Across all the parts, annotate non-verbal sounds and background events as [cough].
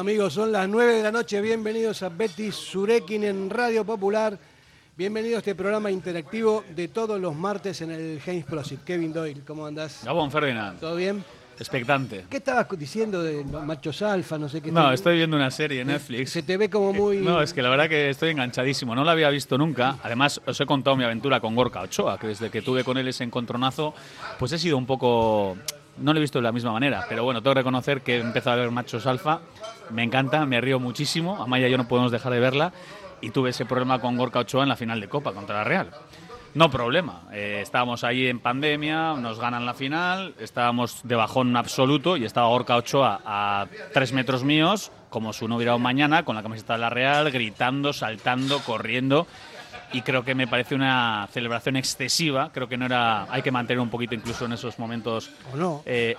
Amigos, son las 9 de la noche. Bienvenidos a Betty Surekin en Radio Popular. Bienvenido a este programa interactivo de todos los martes en el James Prosit. Kevin Doyle, ¿cómo andás? Gabón Ferdinand. ¿Todo bien? Expectante. ¿Qué estabas diciendo de machos alfa? No sé qué. No, estoy viendo una serie en Netflix. Se te ve como muy. No, es que la verdad que estoy enganchadísimo. No la había visto nunca. Además, os he contado mi aventura con Gorka Ochoa, que desde que tuve con él ese encontronazo, pues he sido un poco. No lo he visto de la misma manera, pero bueno, tengo que reconocer que he empezado a ver machos alfa. Me encanta, me río muchísimo. Amaya y yo no podemos dejar de verla. Y tuve ese problema con Gorka Ochoa en la final de Copa contra la Real. No problema. Eh, estábamos ahí en pandemia, nos ganan la final, estábamos de bajón absoluto y estaba Gorka Ochoa a tres metros míos, como si no hubiera un mañana, con la camiseta de la Real, gritando, saltando, corriendo. Y creo que me parece una celebración excesiva. Creo que no era. Hay que mantener un poquito incluso en esos momentos. ¿O no? Eh,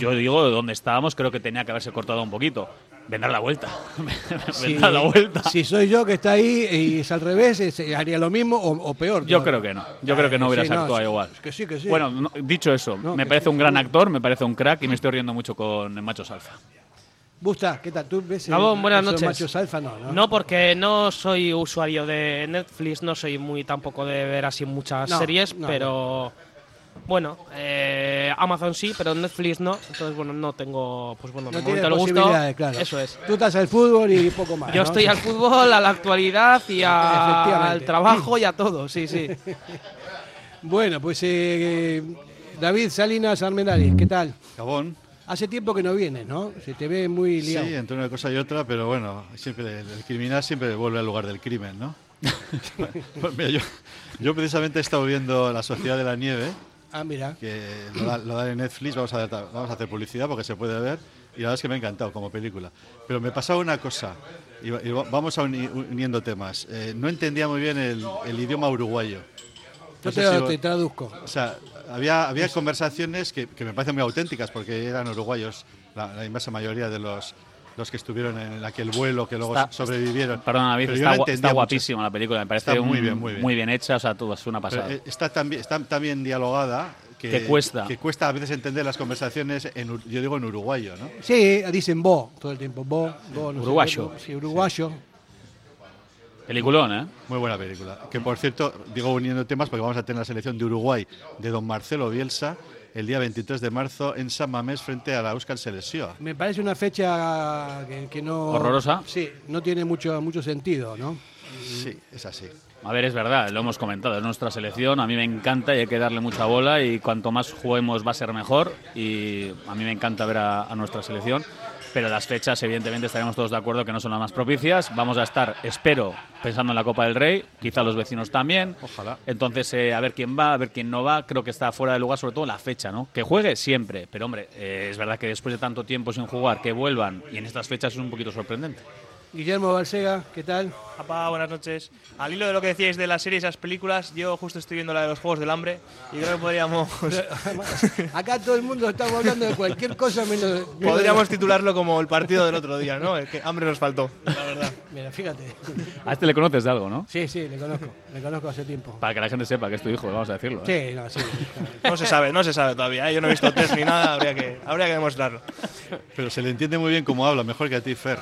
yo digo, de donde estábamos, creo que tenía que haberse cortado un poquito. Vendrá la vuelta. [laughs] Vendrá la vuelta. Si soy yo que está ahí y es al revés, es- haría lo mismo o, o peor. Yo todavía. creo que no. Yo creo que no Sí, hubieras actuado sí, igual. Que sí, que sí. Bueno, no- dicho eso, No, me parece sí. un gran actor, me parece un crack y me estoy riendo mucho con Machos Alfa. Busta, ¿qué tal? ¿Tú ves el- Gabón, buenas noches. machos alfa? No, no. No, porque no soy usuario de Netflix, no soy muy tampoco de ver así muchas No, series, no, pero bueno, eh, Amazon sí, pero Netflix no, entonces bueno, no tengo, pues bueno, No de momento el gusto. claro. Eso es. Tú estás al fútbol y poco más. Yo ¿no? estoy al fútbol, a la actualidad y a- al trabajo y a todo, sí, sí. [laughs] Bueno, pues eh, David Salinas Armendáriz, ¿qué tal? Gabón. Hace tiempo que no vienes, ¿no? Se te ve muy liado. Sí, entre una cosa y otra, pero bueno, siempre el, el criminal siempre vuelve al lugar del crimen, ¿no? [laughs] [laughs] Pues mira, yo, yo precisamente he estado viendo La Sociedad de la Nieve, Ah, mira. que lo, da- lo dan en Netflix, vamos a, vamos a hacer publicidad porque se puede ver, y la verdad es que me ha encantado como película. Pero me pasaba una cosa, y, y va- vamos a uni- uniendo temas. Eh, no entendía muy bien el, el idioma uruguayo. Yo No sé te, si- te traduzco. O sea, había, había conversaciones que, que me parecen muy auténticas porque eran uruguayos, la, la inmensa mayoría de los, los que estuvieron en aquel vuelo que luego Está- sobrevivieron. Perdona, David, Pero está, está guapísima la película, me parece Está muy un- bien, muy bien. hecha, o sea, tú, es una pasada. eh, está tan bien, está tan bien dialogada que, Que cuesta. que cuesta a veces entender las conversaciones, en, yo digo en uruguayo, ¿no? Sí, dicen vos todo el tiempo. Vos, vos no sé Uruguayo. Sí, uruguayo. Peliculón, ¿eh? Muy buena película. Que por cierto, digo uniendo temas porque vamos a tener la selección de Uruguay de don Marcelo Bielsa el día 23 de marzo en San Mamés frente a la Euskal Selección. Me parece una fecha que, que no. Horrorosa. Sí, no tiene mucho, mucho sentido, ¿no? Sí, es así. A ver, es verdad, lo hemos comentado, es nuestra selección, a mí me encanta y hay que darle mucha bola y cuanto más juguemos va a ser mejor y a mí me encanta ver a, a nuestra selección, pero las fechas evidentemente estaremos todos de acuerdo que no son las más propicias, vamos a estar, espero, pensando en la Copa del Rey, quizá los vecinos también, Ojalá. entonces eh, a ver quién va, a ver quién no va, creo que está fuera de lugar sobre todo la fecha, ¿no? Que juegue siempre, pero hombre, eh, es verdad que después de tanto tiempo sin jugar, que vuelvan y en estas fechas es un poquito sorprendente. Guillermo Balsega, ¿qué tal? Apa, buenas noches. Al hilo de lo que decíais de las series y las películas, yo justo estoy viendo la de los Juegos del Hambre y creo que podríamos, [laughs] Acá todo el mundo estamos hablando de cualquier cosa menos. podríamos titularlo como el partido del otro día, ¿no? Es que hambre nos faltó, la verdad. Mira, fíjate. A este le conoces de algo, ¿no? Sí, sí, le conozco. Le conozco hace tiempo. Para que la gente sepa que es tu hijo, vamos a decirlo. ¿eh? Sí, no, sí. No se sabe, no se sabe todavía. ¿eh? Yo no he visto test ni nada, habría que, habría que demostrarlo. Pero se le entiende muy bien cómo habla, mejor que a ti, Fer.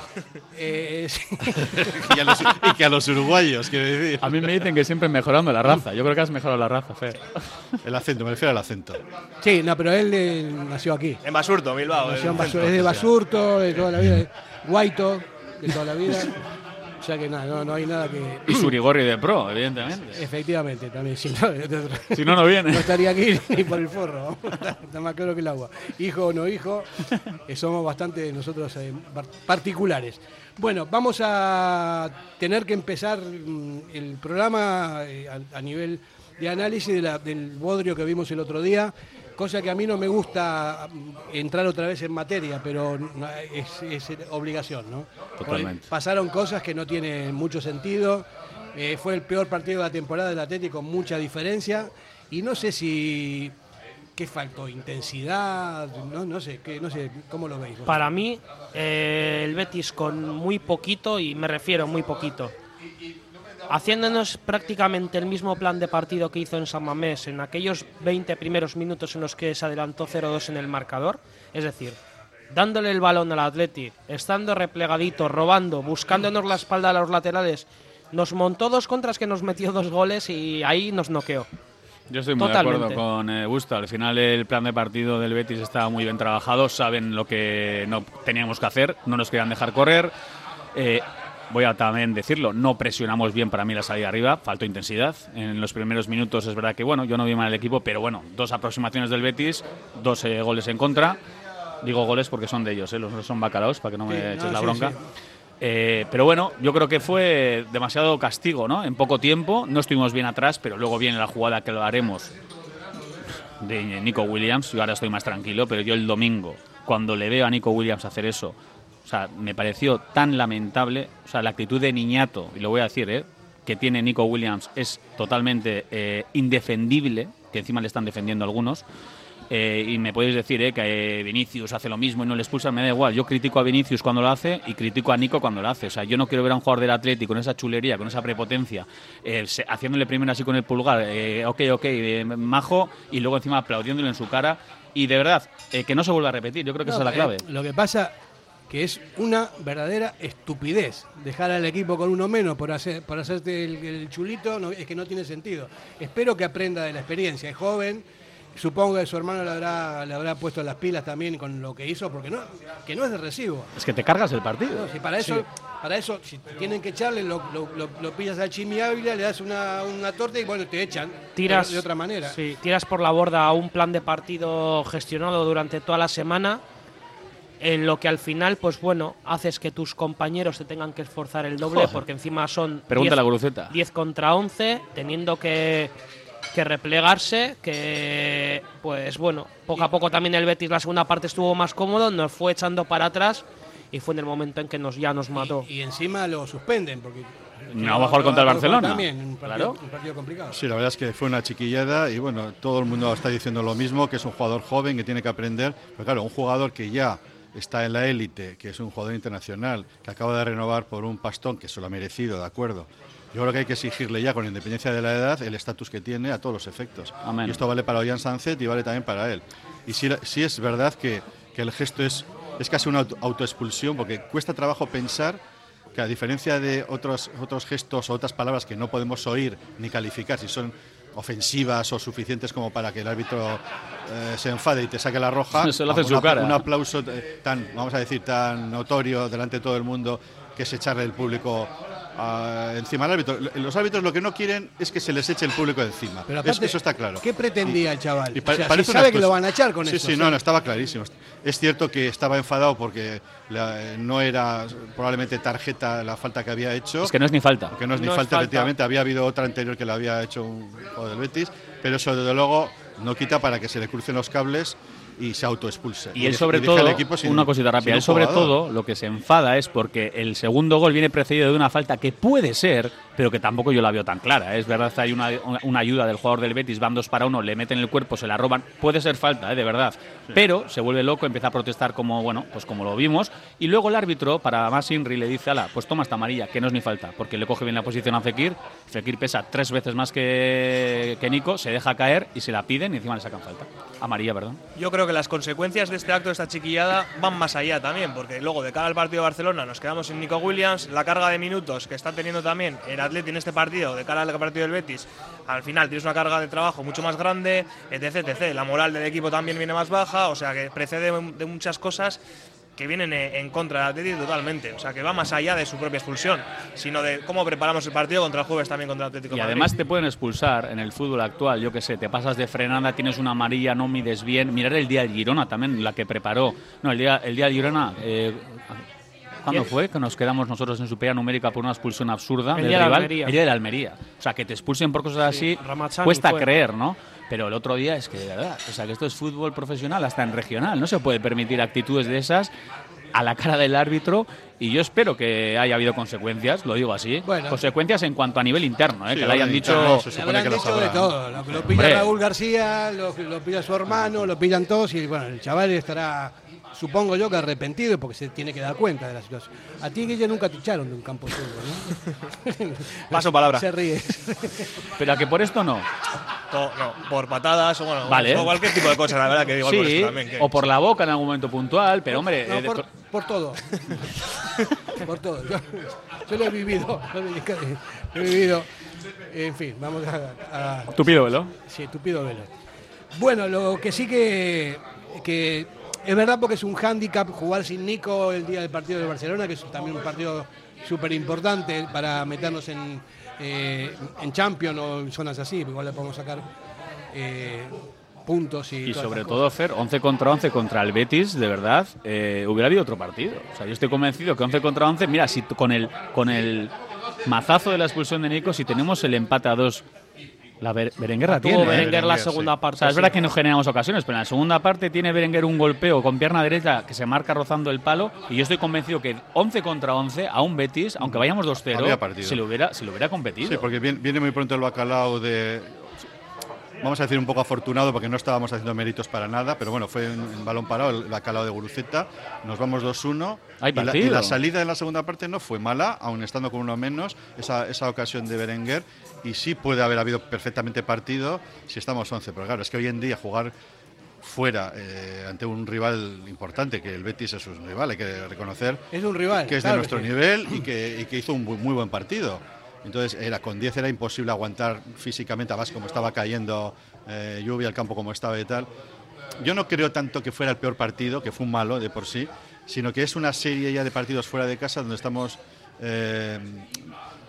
Eh, sí. [laughs] y, a los, [laughs] y que a los uruguayos, quiero decir. A mí me dicen que siempre mejorando la raza. Yo creo que has mejorado la raza, Fer. El acento, me refiero al acento. Sí, no, pero él eh, nació aquí. En Basurto, Bilbao. Nació en el Basur- centro. es de Basurto, de toda la vida. de Guaito, de toda la vida. O sea que nada, no, no hay nada que. Y Surigorri de pro, evidentemente. Efectivamente, también. Si no, [laughs] Si no, no no viene. estaría aquí ni por el forro. Está más claro que el agua. Hijo o no hijo, eh, somos bastante nosotros eh, par- particulares. Bueno, vamos a tener que empezar mm, el programa eh, a, nivel de análisis de la- del bodrio que vimos el otro día, cosa que a mí no me gusta mm, entrar otra vez en materia, pero es, es obligación, ¿no? Totalmente. Pasaron cosas que no tienen mucho sentido. Eh, fue el peor partido de la temporada del Atlético con mucha diferencia. Y no sé si. ¿Qué faltó? ¿Intensidad? No, sé, ¿qué, no sé, ¿cómo lo veis? Para mí, eh, el Betis con muy poquito, y me refiero muy poquito, haciéndonos prácticamente el mismo plan de partido que hizo en San Mamés en aquellos 20 primeros minutos en los que se adelantó 0-2 en el marcador, es decir, dándole el balón al Atleti, estando replegadito, robando, buscándonos la espalda a los laterales, nos montó dos contras que nos metió dos goles y ahí nos noqueó. Yo estoy muy Totalmente. de acuerdo con eh, Busto. Al final el plan de partido del Betis está muy bien trabajado. Saben lo que no teníamos que hacer. No nos querían dejar correr. Eh, voy a también decirlo, no presionamos bien para mí la salida arriba. Faltó intensidad. En los primeros minutos es verdad que, bueno, yo no vi mal el equipo, pero bueno, dos aproximaciones del Betis, dos eh, goles en contra. Digo goles porque son de ellos, ¿eh? los son bacalaos, para que no me Sí, eches no, la sí, bronca. sí. Eh, pero bueno, yo creo que fue demasiado castigo, ¿no? En poco tiempo, no estuvimos bien atrás, pero luego viene la jugada que lo haremos de Nico Williams. Yo ahora estoy más tranquilo, pero yo el domingo, cuando le veo a Nico Williams hacer eso, o sea, me pareció tan lamentable, o sea, la actitud de niñato, y lo voy a decir, ¿eh? que tiene Nico Williams es totalmente eh, indefendible, que encima le están defendiendo algunos. Eh, y me podéis decir eh, que eh, Vinicius hace lo mismo y no le expulsan, me da igual. Yo critico a Vinicius cuando lo hace y critico a Nico cuando lo hace. O sea, yo no quiero ver a un jugador del Atlético con esa chulería, con esa prepotencia, se- haciéndole primero así con el pulgar, ok, ok, majo, y luego encima aplaudiéndole en su cara. Y de verdad, que no se vuelva a repetir, yo creo que esa es la clave. lo que pasa que es una verdadera estupidez dejar al equipo con uno menos por hacer por hacerte el, el chulito no, es que no tiene sentido espero que aprenda de la experiencia es joven supongo que su hermano le habrá le habrá puesto las pilas también con lo que hizo porque no que no es de recibo Es que te cargas el partido. No, si para eso para eso si tienen que echarle lo, lo, lo- lo pillas al Chimi Ávila le das una, una torta y bueno te echan tiras de, otra manera sí, tiras por la borda un plan de partido gestionado durante toda la semana en lo que al final pues bueno haces que tus compañeros te tengan que esforzar el doble Joder. porque encima son Pregúntale 10 a Guruceta. 10 contra 11 teniendo que que replegarse que pues bueno poco a poco también el Betis la segunda parte estuvo más cómodo nos fue echando para atrás y fue en el momento en que nos ya nos mató y, y encima lo suspenden porque No va a jugar contra el Barcelona. también un partido, Claro. un partido complicado Sí, la verdad es que fue una chiquillada y bueno, todo el mundo está diciendo lo mismo, que es un jugador joven que tiene que aprender. Pero claro, un jugador que ya está en la élite, que es un jugador internacional, que acaba de renovar por un pastón que se lo ha merecido, de acuerdo. Yo creo que hay que exigirle ya, con independencia de la edad, el estatus que tiene a todos los efectos. Amén. Y esto vale para Ollán Sánchez y vale también para él. Y sí, sí es verdad que, que el gesto es, es casi una auto- autoexpulsión, porque cuesta trabajo pensar que a diferencia de otros, otros gestos o otras palabras que no podemos oír ni calificar si son ofensivas o suficientes como para que el árbitro eh, se enfade y te saque la roja, [laughs] Se lo hace su cara. Un aplauso eh, tan, vamos a decir, tan notorio delante de todo el mundo que es echarle el público encima al árbitro. Los árbitros lo que no quieren es que se les eche el público encima. Pero Es- eso está claro. ¿Qué pretendía el chaval? Y pa- O sea, parece si unas sabe que lo van a echar con sí, eso. Sí, o no, no, estaba clarísimo. Es cierto que estaba enfadado porque la- no era probablemente tarjeta la falta que había hecho. Es que no es ni falta. que no es ni No es falta, falta. efectivamente. Había habido otra anterior que le había hecho un juego del Betis, pero eso desde luego no quita para que se le crucen los cables y se autoexpulse. Y él sobre todo, equipo sin- una cosita rápida, él sobre todo lo que se enfada es porque el segundo gol viene precedido de una falta que puede ser, pero que tampoco yo la veo tan clara. ¿eh? Es verdad hay una, una ayuda del jugador del Betis, van dos para uno, le meten el cuerpo, se la roban, puede ser falta, ¿eh? de verdad. Pero se vuelve loco, empieza a protestar como, bueno, pues como lo vimos, y luego el árbitro, para más Inri, le dice, ala, pues toma esta amarilla, que no es ni falta, porque le coge bien la posición a Fekir, Fekir pesa tres veces más que, que Nico, se deja caer y se la piden y encima le sacan falta. Amarilla, perdón. Yo creo que las consecuencias de este acto, de esta chiquillada, van más allá también, porque luego de cara al partido de Barcelona nos quedamos sin Nico Williams, la carga de minutos que está teniendo también el Atleti en este partido, de cara al partido del Betis, al final tienes una carga de trabajo mucho más grande, etc, etc. La moral del equipo también viene más baja, o sea que precede de muchas cosas que vienen en contra del Atleti totalmente, o sea que va más allá de su propia expulsión, sino de cómo preparamos el partido contra el jueves también contra el Atlético Y Madrid. además te pueden expulsar en el fútbol actual, yo que sé, te pasas de frenada, tienes una amarilla, no mides bien. Mirar el día del Girona también, la que preparó. No, el día, el día del Girona. Eh, ¿Cuándo fue? Que nos quedamos nosotros en superioridad numérica por una expulsión absurda El del rival. Almería. El día de la Almería. O sea, que te expulsen por cosas Sí, así cuesta fue. creer, ¿no? Pero el otro día es que de verdad, o sea, que esto es fútbol profesional, hasta en regional. No se puede permitir actitudes de esas a la cara del árbitro y yo espero que haya habido consecuencias, lo digo así, Bueno. consecuencias en cuanto a nivel interno, ¿eh? Sí, que le hayan dicho interno se Le supone habrán que las dicho de habrá. todo. Lo, lo pilla. Raúl García, lo, lo pilla su hermano, lo pillan todos y bueno, el chaval estará supongo yo que arrepentido porque se tiene que dar cuenta de la situación. A ti, Guille, nunca te echaron de un campo de fútbol, ¿no? [laughs] Paso palabra. Se ríe. Pero a que por esto no. To- no, por patadas o bueno, Vale. o cualquier tipo de cosa, la verdad que igual por Sí, esto también. que- o por la boca en algún momento puntual, pero hombre, No, eh, por, por todo. [laughs] por todo. Yo, yo lo he vivido. Lo he vivido. Lo he vivido. En fin, vamos a, a- tupido velo. Sí, tupido velo. Bueno, lo que sí que, que es verdad porque es un hándicap jugar sin Nico el día del partido de Barcelona, que es también un partido súper importante para meternos en, eh, en Champions o en zonas así, igual le podemos sacar eh, puntos y, Y sobre todo, Fer, 11 contra 11 contra el Betis, de verdad, eh, hubiera habido otro partido. O sea, yo estoy convencido que 11 contra 11, mira, si con el, con el mazazo de la expulsión de Nico, si tenemos el empate a dos, la Ber- Berenguer la Tuvo tiene. ¿eh? Berenguer la sí. segunda O parte. sea, es sí. verdad que no generamos ocasiones, pero en la segunda parte tiene Berenguer un golpeo con pierna derecha que se marca rozando el palo y yo estoy convencido que 11 contra 11 a un Betis, aunque vayamos Había 2-0, partido. se hubiera, se le hubiera competido. Sí, porque viene, viene muy pronto el bacalao de. Vamos a decir un poco afortunado porque no estábamos haciendo méritos para nada, pero bueno, fue un balón parado el bacalao de Guruceta. Nos vamos 2-1. Hay y, la, y partido. la salida en la segunda parte no fue mala, aun estando con uno menos, esa, esa ocasión de Berenguer. Y sí puede haber habido perfectamente partido si estamos 11. Pero claro, es que hoy en día jugar fuera eh, ante un rival importante, que el Betis es un rival, hay que reconocer Es un rival. que es claro de nuestro sí. nivel y que, y que hizo un bu- muy buen partido. Entonces, era, con 10 era imposible aguantar físicamente, además como estaba cayendo eh, lluvia, el campo como estaba y tal. Yo no creo tanto que fuera el peor partido, que fue un malo de por sí, sino que es una serie ya de partidos fuera de casa donde estamos... eh,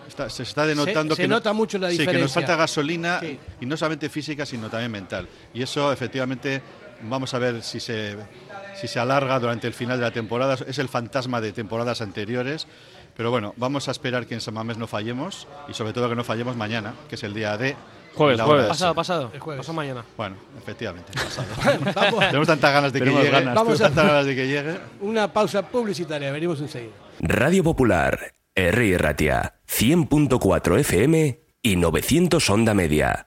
está- se está denotando Se- se que, no- nota mucho la sí, que nos diferencia. falta gasolina Sí. y no solamente física, sino también mental. Y eso, efectivamente, vamos a ver si se, si se alarga durante el final de la temporada. Es el fantasma de temporadas anteriores. Pero bueno, vamos a esperar que en San Mamés no fallemos y sobre todo que no fallemos mañana, que es el día de... Jueves, jueves. Pasado, pasado. El jueves. Pasado mañana. Bueno, efectivamente, [laughs] pasado. Tenemos tantas ganas de que Tenemos llegue. ganas, Vamos tenemos a- tantas ganas de que llegue. una pausa publicitaria, venimos enseguida. Radio Popular, R. Ratia, 100.4 FM y 900 Onda Media.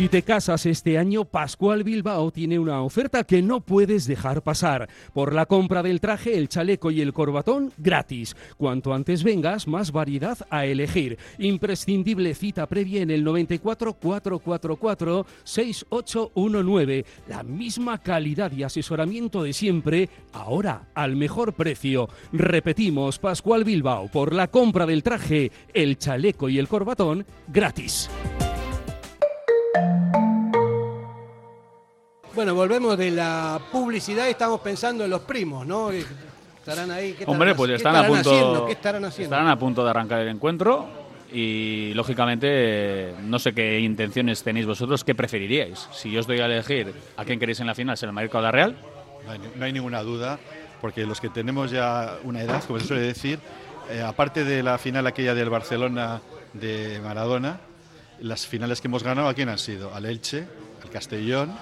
Si te casas este año, Pascual Bilbao tiene una oferta que no puedes dejar pasar. Por la compra del traje, el chaleco y el corbatón, gratis. Cuanto antes vengas, más variedad a elegir. Imprescindible cita previa en el 94 444 6819. La misma calidad y asesoramiento de siempre, ahora al mejor precio. Repetimos, Pascual Bilbao, por la compra del traje, el chaleco y el corbatón, gratis. Bueno, volvemos de la publicidad y estamos pensando en los primos, ¿no? Que Estarán ahí. ¿qué Hombre, estarán- pues qué están a estarán punto. haciendo? ¿Qué estarán haciendo? estarán a punto de arrancar el encuentro y lógicamente no sé qué intenciones tenéis vosotros, qué preferiríais. Si yo os doy a elegir a quién queréis en la final, ¿será el Madrid o la Real? No hay, ni- no hay ninguna duda, porque los que tenemos ya una edad, como se suele decir, eh, aparte de la final aquella del Barcelona de Maradona, las finales que hemos ganado, ¿a quién han sido? Al Elche, al Castellón, eh,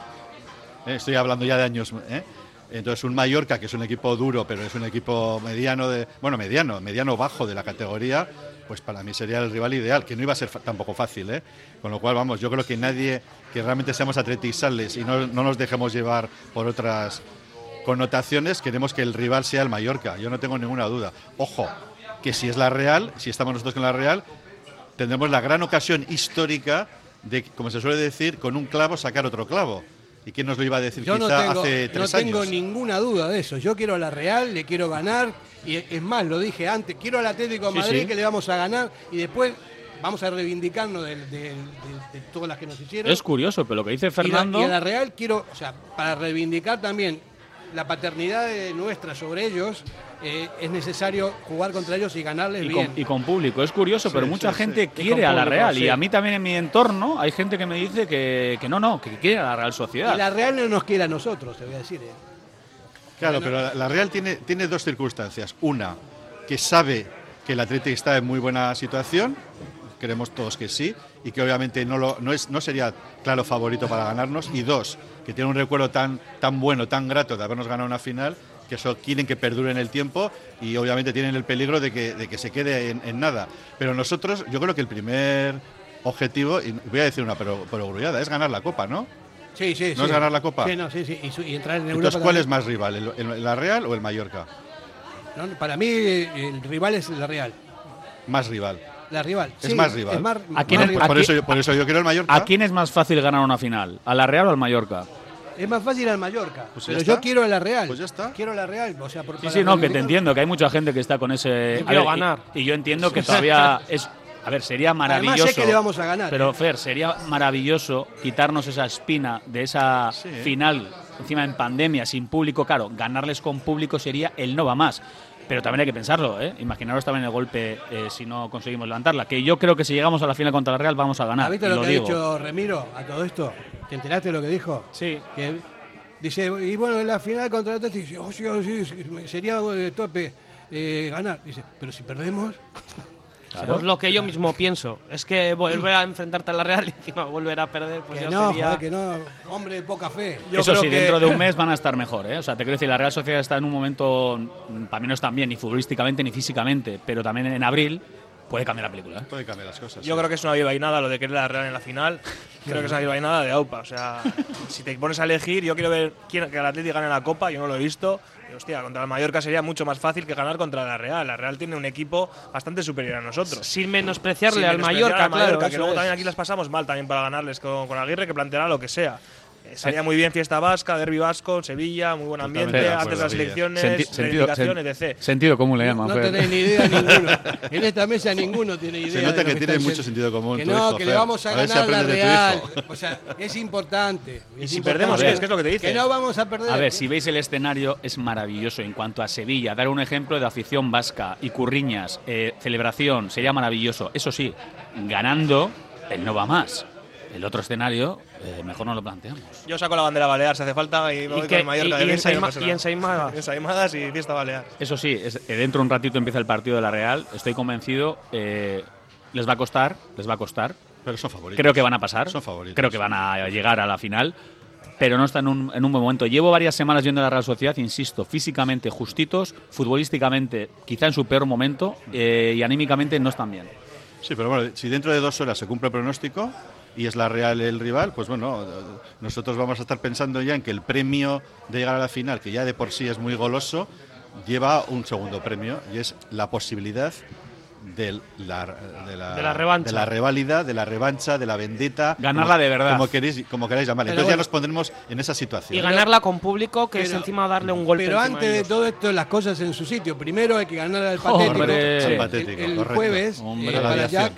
estoy hablando ya de años, ¿eh? Entonces un Mallorca, que es un equipo duro, pero es un equipo mediano, de, bueno, mediano, mediano bajo de la categoría, pues para mí sería el rival ideal, que no iba a ser tampoco fácil, ¿eh? Con lo cual, vamos, yo creo que nadie, que realmente seamos atletisales y no, no nos dejemos llevar por otras connotaciones, queremos que el rival sea el Mallorca, yo no tengo ninguna duda. Ojo, que si es la Real, si estamos nosotros con la Real, tendremos la gran ocasión histórica de, como se suele decir, con un clavo sacar otro clavo. ¿Y quién nos lo iba a decir Yo no tengo, hace no tres tengo años? ninguna duda de eso. Yo quiero a la Real, le quiero ganar. Y es más, lo dije antes, quiero al Atlético de Sí, Madrid sí. que le vamos a ganar. Y después vamos a reivindicarnos de, de- de- de todas las que nos hicieron. Es curioso, pero lo que dice Y la- Fernando. Y, a la Real quiero, o sea, para reivindicar también la paternidad de nuestra sobre ellos, eh, es necesario jugar contra ellos y ganarles Y bien. con, y con público, es curioso, Sí, pero mucha sí, gente quiere a la público, Real. sí. Y a mí también en mi entorno hay gente que me dice que, que no, no, que quiere a la Real Sociedad. Y la Real no nos quiere a nosotros, te voy a decir. eh. Claro, pero la, la Real tiene, tiene dos circunstancias. Una, que sabe que el Atlético está en muy buena situación, creemos todos que sí, y que obviamente no, lo, no, es, no sería claro favorito para ganarnos. Y dos, que tiene un recuerdo tan, tan bueno, tan grato de habernos ganado una final, que eso quieren que perdure en el tiempo y obviamente tienen el peligro de que, de que se quede en, en nada. Pero nosotros, yo creo que el primer objetivo, y voy a decir una pero, pero grullada, es ganar la Copa, ¿no? Sí, sí, ¿No sí. es ganar la Copa? Sí, no, sí, sí. Y, su- y entrar en Europa. Entonces, ¿cuál también. es más rival, el- el- la Real o el Mallorca? No, para mí, el rival es la Real. Más rival. La rival. Es sí, más rival. Es más, ¿A quién más es- rival. Por Aquí- eso, yo- por eso yo quiero el Mallorca. ¿A quién es más fácil ganar una final? ¿A la Real o al Mallorca? Es más fácil al Mallorca. Pues pero está. yo quiero a la Real. Pues ya está. Quiero a la Real. O sea, por, Sí, sí, no, que te entiendo, que hay mucha gente que está con ese... Yo quiero ver, ganar. Y, yo entiendo que todavía es... A ver, sería Además, maravilloso... sé que le vamos a ganar. Pero ¿eh? Fer, sería maravilloso quitarnos esa espina de esa Sí. final, encima en pandemia, sin público. Claro, ganarles con público sería el no va más. Pero también hay que pensarlo, ¿eh? Imaginaros también el golpe eh, si no conseguimos levantarla. Que yo creo que si llegamos a la final contra la Real vamos a ganar. ¿Has visto y lo, lo que digo. ha dicho Remiro a todo esto? ¿Te enteraste de lo que dijo? Sí. Que dice, y bueno, en la final contra el Atlético, dice, oh, sí, oh, sí, sería de tope eh, ganar. Dice, pero si perdemos, [laughs] Pues lo que yo mismo pienso. Es que volver a enfrentarte a la Real y encima volver a perder, pues que ya no, sería... joder, que no, hombre de poca fe. Yo Eso creo sí, que- dentro de un mes [laughs] van a estar mejor, ¿eh? O sea, te quiero decir, la Real Sociedad está en un momento, mm, para mí no están bien, ni futbolísticamente ni físicamente, pero también en abril puede cambiar la película. ¿eh? Puede cambiar las cosas. Yo sí. creo que es una nada lo de querer la Real en la final. Creo que es una nada de AUPA. O sea, [laughs] si te pones a elegir, yo quiero ver quién, que el Atlético gane la Copa, yo no lo he visto. Y, hostia, contra el Mallorca sería mucho más fácil que ganar contra la Real. La Real tiene un equipo bastante superior a nosotros. Sin menospreciarle Sin al menospreciar Mallorca, al Mallorca, claro. que luego es. también aquí las pasamos mal también para ganarles con, con Aguirre, que planteará lo que sea. Eh, Salía muy bien fiesta vasca, derbi vasco, Sevilla, muy buen Totalmente ambiente, de antes de acuerdo, las elecciones, Senti- sentido, sen- etc. sentido común le No, llaman, no Fer. tenéis ni idea [laughs] ninguno. En esta mesa ninguno tiene idea. Se nota de que que tiene mucho sentido común Que no, hijo, que le vamos a, A ver si ganar la Real. O sea, es importante. Y es si importante. perdemos. ¿qué es lo que te dice? Que no vamos a perder. A ver, si veis el escenario es maravilloso en cuanto a Sevilla. Dar un ejemplo de afición vasca y curriñas, eh, celebración, sería maravilloso. Eso sí, ganando, el no va más. El otro escenario, eh, mejor no lo planteamos. Yo saco la bandera balear si hace falta y voy que- con el Mallorca y- de y ensaima- y nada. ensaimadas. [laughs] Ensaimadas y fiesta balear. Eso sí, es- eh, dentro de un ratito empieza el partido de la Real. Estoy convencido, eh, les va a costar, les va a costar. Pero son favoritos. Creo que van a pasar. Son favoritos. Creo que van a llegar a la final. Pero no están en un, en un buen momento. Llevo varias semanas viendo a la Real Sociedad, insisto, físicamente justitos, futbolísticamente quizá en su peor momento eh, y anímicamente no están bien. Sí, pero bueno, si dentro de dos horas se cumple el pronóstico y es la Real el rival, pues bueno, nosotros vamos a estar pensando ya en que el premio de llegar a la final, que ya de por sí es muy goloso, lleva un segundo premio y es la posibilidad de la, de la, De la revancha. de la reválida, de la revancha, de la vendetta. Ganarla como- de verdad. Como queréis, como queráis llamarle. Pero Entonces ya nos pondremos en esa situación. Y ganarla con público, que es encima darle un golpe Pero antes de todo esto, las cosas en su sitio. Primero hay que ganar al patético. Hombre. el- el, correcto. jueves eh, para.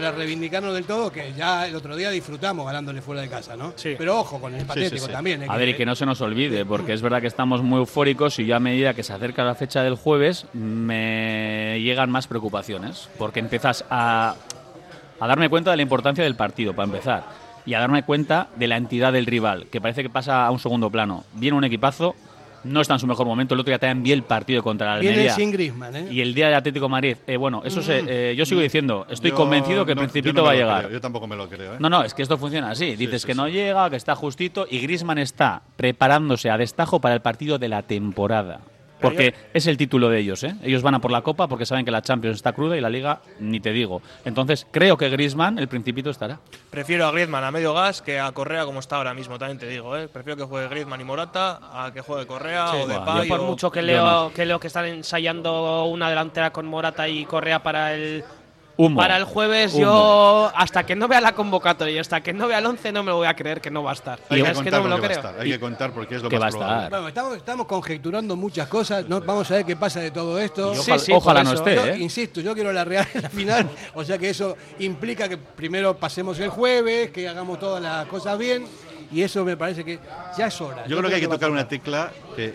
Para reivindicarnos del todo, que ya el otro día disfrutamos ganándole fuera de casa, ¿no? Sí. Pero ojo con el patético sí. también. hay A ver, y que no se nos olvide, porque es verdad que estamos muy eufóricos y yo a medida que se acerca la fecha del jueves me llegan más preocupaciones, porque empiezas a, a darme cuenta de la importancia del partido, para empezar, y a darme cuenta de la entidad del rival, que parece que pasa a un segundo plano. Viene un equipazo, no está en su mejor momento, el otro día también vi el partido contra la Viene Almería. sin Griezmann, ¿eh? Y el día de Atlético de Madrid, eh, bueno, eso se, eh, yo sigo diciendo, estoy Yo convencido que el no- Principito no va a lo llegar. creo, yo tampoco me lo creo. ¿eh? No, no, es que esto funciona así. Dices sí, que no sí. llega, que está justito y Grisman está preparándose a destajo para el partido de la temporada. Porque es el título de ellos, ¿eh? Ellos van a por la Copa porque saben que la Champions está cruda y la Liga ni te digo. Entonces, creo que Grisman, el Principito, estará. Prefiero a Griezmann a medio gas que a Correa como está ahora mismo, también te digo. ¿eh? Prefiero que juegue Griezmann y Morata a que juegue Correa o. Yo por o- mucho que yo leo, no. que leo que están ensayando una delantera con Morata y Correa para el Humo. para el jueves, Humo. yo hasta que no vea la convocatoria y hasta que no vea el 11 no me lo voy a creer que no va a estar. Hay que es que contar no me lo porque va a creo. estar, Hay que contar porque es lo Que más va a estar. Bueno, estamos, estamos conjeturando muchas cosas. No, vamos a ver qué pasa de todo esto. Sí, ojalá, sí, ojalá por no esté, Yo ¿eh? insisto, yo quiero la Real en la final, o sea que eso implica que primero pasemos el jueves, que hagamos todas las cosas bien, y eso me parece que ya es hora. Yo creo que hay que tocar una tecla que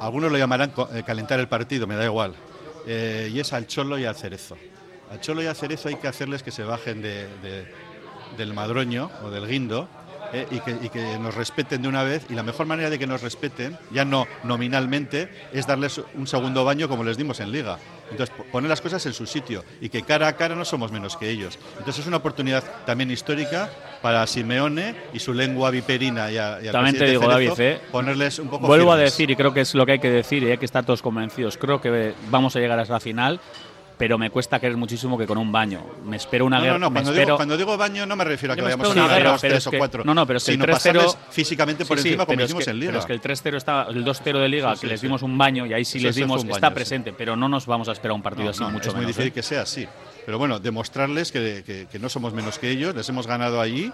algunos lo llamarán eh, calentar el partido, me da igual. Eh, y es al Cholo y al Cerezo. Al Cholo y al Cerezo hay que hacerles que se bajen de- de- del madroño o del guindo eh, y, que, y que nos respeten de una vez. Y la mejor manera de que nos respeten, ya no nominalmente, es darles un segundo baño como les dimos en Liga. Entonces, po- poner las cosas en su sitio y que cara a cara no somos menos que ellos. Entonces, es una oportunidad también histórica para Simeone y su lengua viperina y, a, y También te digo, Cerezo, David, ¿eh? ponerles un poco Vuelvo a decir, y creo que es lo que hay que decir, y hay que estar todos convencidos. Creo que vamos a llegar hasta la final, pero me cuesta creer muchísimo que con un baño. Me espero una No, guerra. no, no, cuando, espero- digo, cuando digo baño no me refiero a que vayamos a una guerra, dos, pero tres es o que- cuatro. no, no, pero es que el sino 3-0 pasarles físicamente por Sí, sí, encima como es hicimos que- en Liga. Pero es que el 3-0 está, el 2-0 de Liga, Sí, que les dimos un baño y ahí sí les dimos, está presente, pero no nos vamos a esperar un partido así, mucho es muy menos. difícil ¿eh? que sea así. Pero bueno, demostrarles que, que- que no somos menos que ellos, les hemos ganado allí.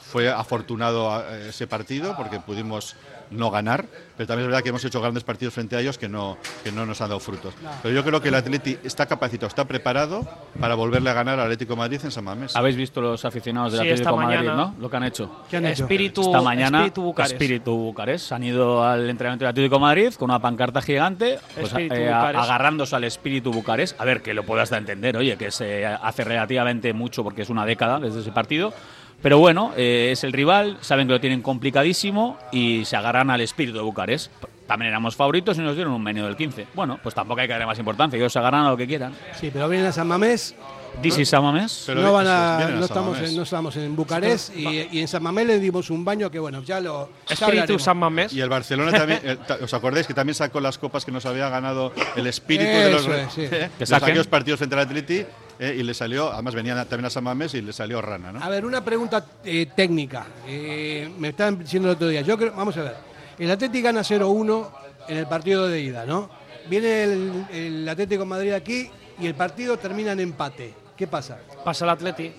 Fue afortunado eh, ese partido porque pudimos no ganar, pero también es verdad que hemos hecho grandes partidos frente a ellos que no, que no nos han dado frutos. Pero yo creo que el Atleti está capacitado, está preparado para volverle a ganar al Atlético de Madrid en San Mamés. Habéis visto los aficionados del Sí, Atlético esta de Madrid, mañana. ¿no? Lo que han hecho. ¿Qué han hecho? Espíritu, Esta mañana, Espíritu Bucarest. Espíritu Bucarest. Han ido al entrenamiento del Atlético de Madrid con una pancarta gigante, pues, eh, agarrándose al Espíritu Bucarest. A ver, que lo puedo hasta entender, oye, que se hace relativamente mucho porque es una década desde ese partido. Pero bueno, eh, es el rival, saben que lo tienen complicadísimo y se agarran al Espíritu de Bucarest. También éramos favoritos y nos dieron un menú del 15. Bueno, pues tampoco hay que darle más importancia, ellos se agarran a lo que quieran. Sí, pero vienen a San Mamés, This is Samames. Pero no, van a, a no, San estamos Mamés. en, no estamos en Bucarest y, y en San Mamés le dimos un baño que bueno, ya lo ya Espíritu hablaremos. San Mamés. Y el Barcelona también, el- ¿os acordáis que también sacó las copas que nos había ganado el espíritu de los, es, sí. de saquen. aquellos partidos frente al Atleti? Eh, y le salió, además venían a- también a San Mamés y le salió rana, ¿no? A ver, una pregunta eh, técnica. Eh, me estaban diciendo el otro día. Yo creo, vamos a ver. El Atlético gana 0-1 en el partido de ida, ¿no? Viene el, el Atlético de Madrid aquí y el partido termina en empate. ¿Qué pasa? Pasa el Atleti.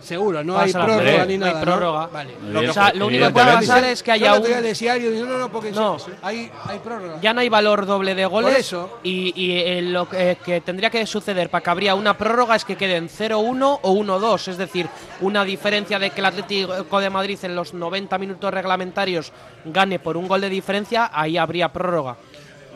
Seguro, no Pasa hay la prórroga ni no hay nada. prórroga. Vale. Lo que- o sea, lo único que puede pasar es que haya Yo un. no, no, no, porque No. hay, hay prórroga. Ya no hay valor doble de goles. Por eso. Y, y, eh, lo que, que tendría que suceder para que habría una prórroga es que queden 0-1 o 1-2. Es decir, una diferencia de que el Atlético de Madrid en los 90 minutos reglamentarios gane por un gol de diferencia, ahí habría prórroga.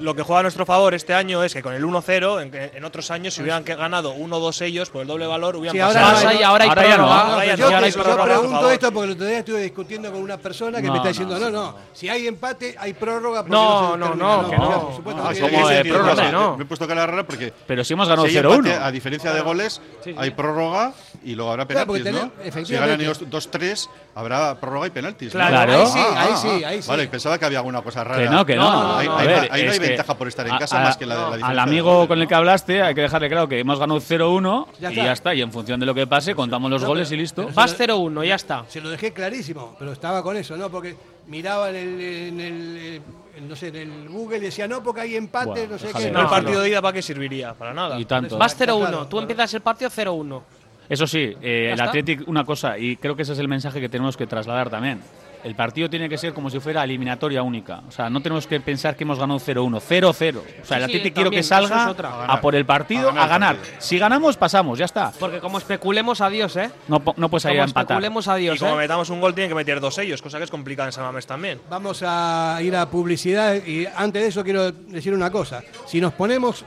Lo que juega a nuestro favor este año es que con el 1-0, en, que- en otros años, si hubieran que- ganado 1-2 ellos, por el doble valor, hubieran Sí, ahora pasado. Pasa no, y ahora hay ahora ya no. Ahora ya yo, no, ahora pregunto esto porque el otro día estuve discutiendo con una persona que No, me está no, diciendo, no, sí. no, si hay empate, hay prórroga. No, no, no, que no. por supuesto Ah, que no. No, No. Me he puesto cara rara porque Pero si hemos ganado si hay empate, 0-1. a diferencia de goles, hay prórroga y luego habrá Claro, penaltis, ¿no? tener- Si ganan ellos 2-3, habrá prórroga y penaltis. ¿no? Claro. Ahí sí, Ah, ahí ah, sí, ah. ahí sí. Vale, pensaba que había alguna cosa rara. Que no, que no. No, no, Ahí, no. A no- ver, ahí no hay ventaja por estar en a- casa a- más que la, de la diferencia Al amigo goles, con el ¿no? que hablaste hay que dejarle claro que hemos ganado 0-1 Ya y ya está. Y en función de lo que pase, contamos los goles y listo. Vas 0-1, ya está. Se lo dejé clarísimo, pero estaba con eso, ¿no? Porque miraba en el, en el, no sé, en el Google y decía, no, porque hay empate, Bueno, no sé qué. Si no, el No, partido no. de ida, ¿para qué serviría? Para nada. Y tanto. Vas 0-1. Claro, Tú claro. empiezas el partido 0-1. Eso sí, eh, el. Athletic, una cosa, y creo que ese es el mensaje que tenemos que trasladar también. El partido tiene que ser como si fuera eliminatoria única. O sea, no tenemos que pensar que hemos ganado 0-1, 0-0. O sea, el Sí, sí, Athletic quiero que salga es otra. a por el partido, A ganar a ganar. el partido. Si ganamos, pasamos, ya está. Porque como especulemos, adiós, ¿eh? No, no puedes ir a empatar. especulemos, Y adiós, como ¿eh? metamos un gol, tienen que meter dos ellos, cosa que es complicada en San Mamés también. Vamos a ir a publicidad y antes de eso quiero decir una cosa. Si nos ponemos,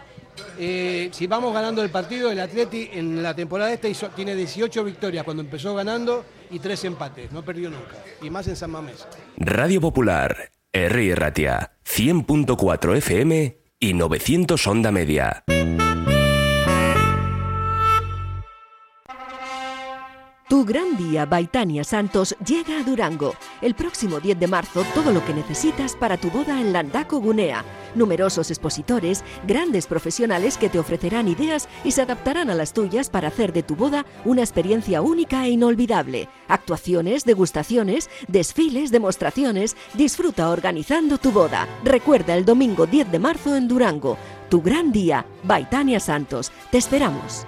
eh, si vamos ganando el partido, el Atleti en la temporada esta tiene 18 victorias cuando empezó ganando y 3 empates, no perdió nunca. Y más en San Mamés. Radio Popular, Herri Ratia, 100.4 FM y 900 Onda Media. Tu gran día, Baitania Santos, llega a Durango. El próximo 10 de marzo, todo lo que necesitas para tu boda en Landaco Gunea. Numerosos expositores, grandes profesionales que te ofrecerán ideas y se adaptarán a las tuyas para hacer de tu boda una experiencia única e inolvidable. Actuaciones, degustaciones, desfiles, demostraciones. Disfruta organizando tu boda. Recuerda el domingo 10 de marzo en Durango. Tu gran día, Baitania Santos. Te esperamos.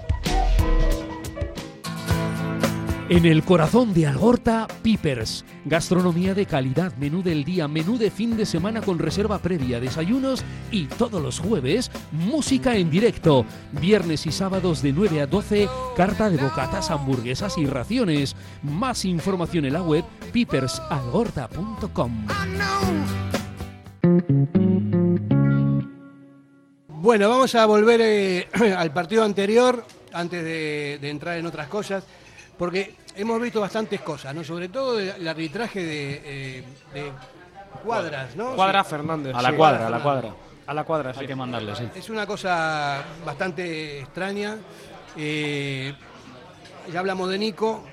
En el corazón de Algorta, Pipers. Gastronomía de calidad, menú del día, menú de fin de semana con reserva previa, desayunos y todos los jueves, música en directo. Viernes y sábados de 9 a 12, carta de bocatas, hamburguesas y raciones. Más información en la web pipersalgorta.com. Bueno, vamos a volver eh, [clears throat] al partido anterior antes de, de entrar en otras cosas, porque hemos visto bastantes cosas, ¿no? Sobre todo el arbitraje de, eh, de cuadras, ¿no? Cuadra Sí. Fernández. A la sí. cuadra, a la cuadra. A la cuadra, sí. Hay que mandarle, sí. Es una cosa bastante extraña. Eh, ya hablamos de Nico.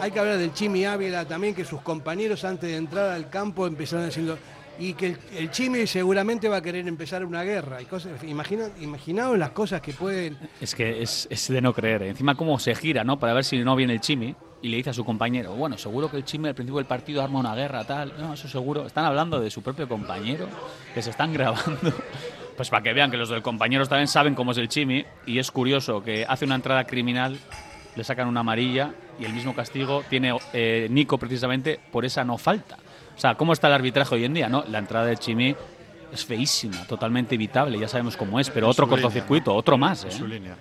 Hay que hablar del Chimi Ávila también, que sus compañeros antes de entrar al campo empezaron diciendo. Y que el, el Chimi seguramente va a querer empezar una guerra. Y cosas, imagina, imaginaos las cosas que pueden. Es que es, es de no creer. ¿eh? Encima cómo se gira, ¿no? Para ver si no viene el Chimi y le dice a su compañero, bueno, seguro que el Chimi al principio del partido arma una guerra, tal. No, eso seguro. Están hablando de su propio compañero, que se están [laughs] grabando. Pues para que vean que los del compañeros también saben cómo es el Chimi. Y es curioso que hace una entrada criminal, le sacan una amarilla y el mismo castigo tiene eh, Nico precisamente por esa no falta. O sea, ¿cómo está el arbitraje hoy en día? No, la entrada del Chimi es feísima, totalmente evitable, ya sabemos cómo es, pero En otro línea, cortocircuito, otro más. En ¿eh? su línea.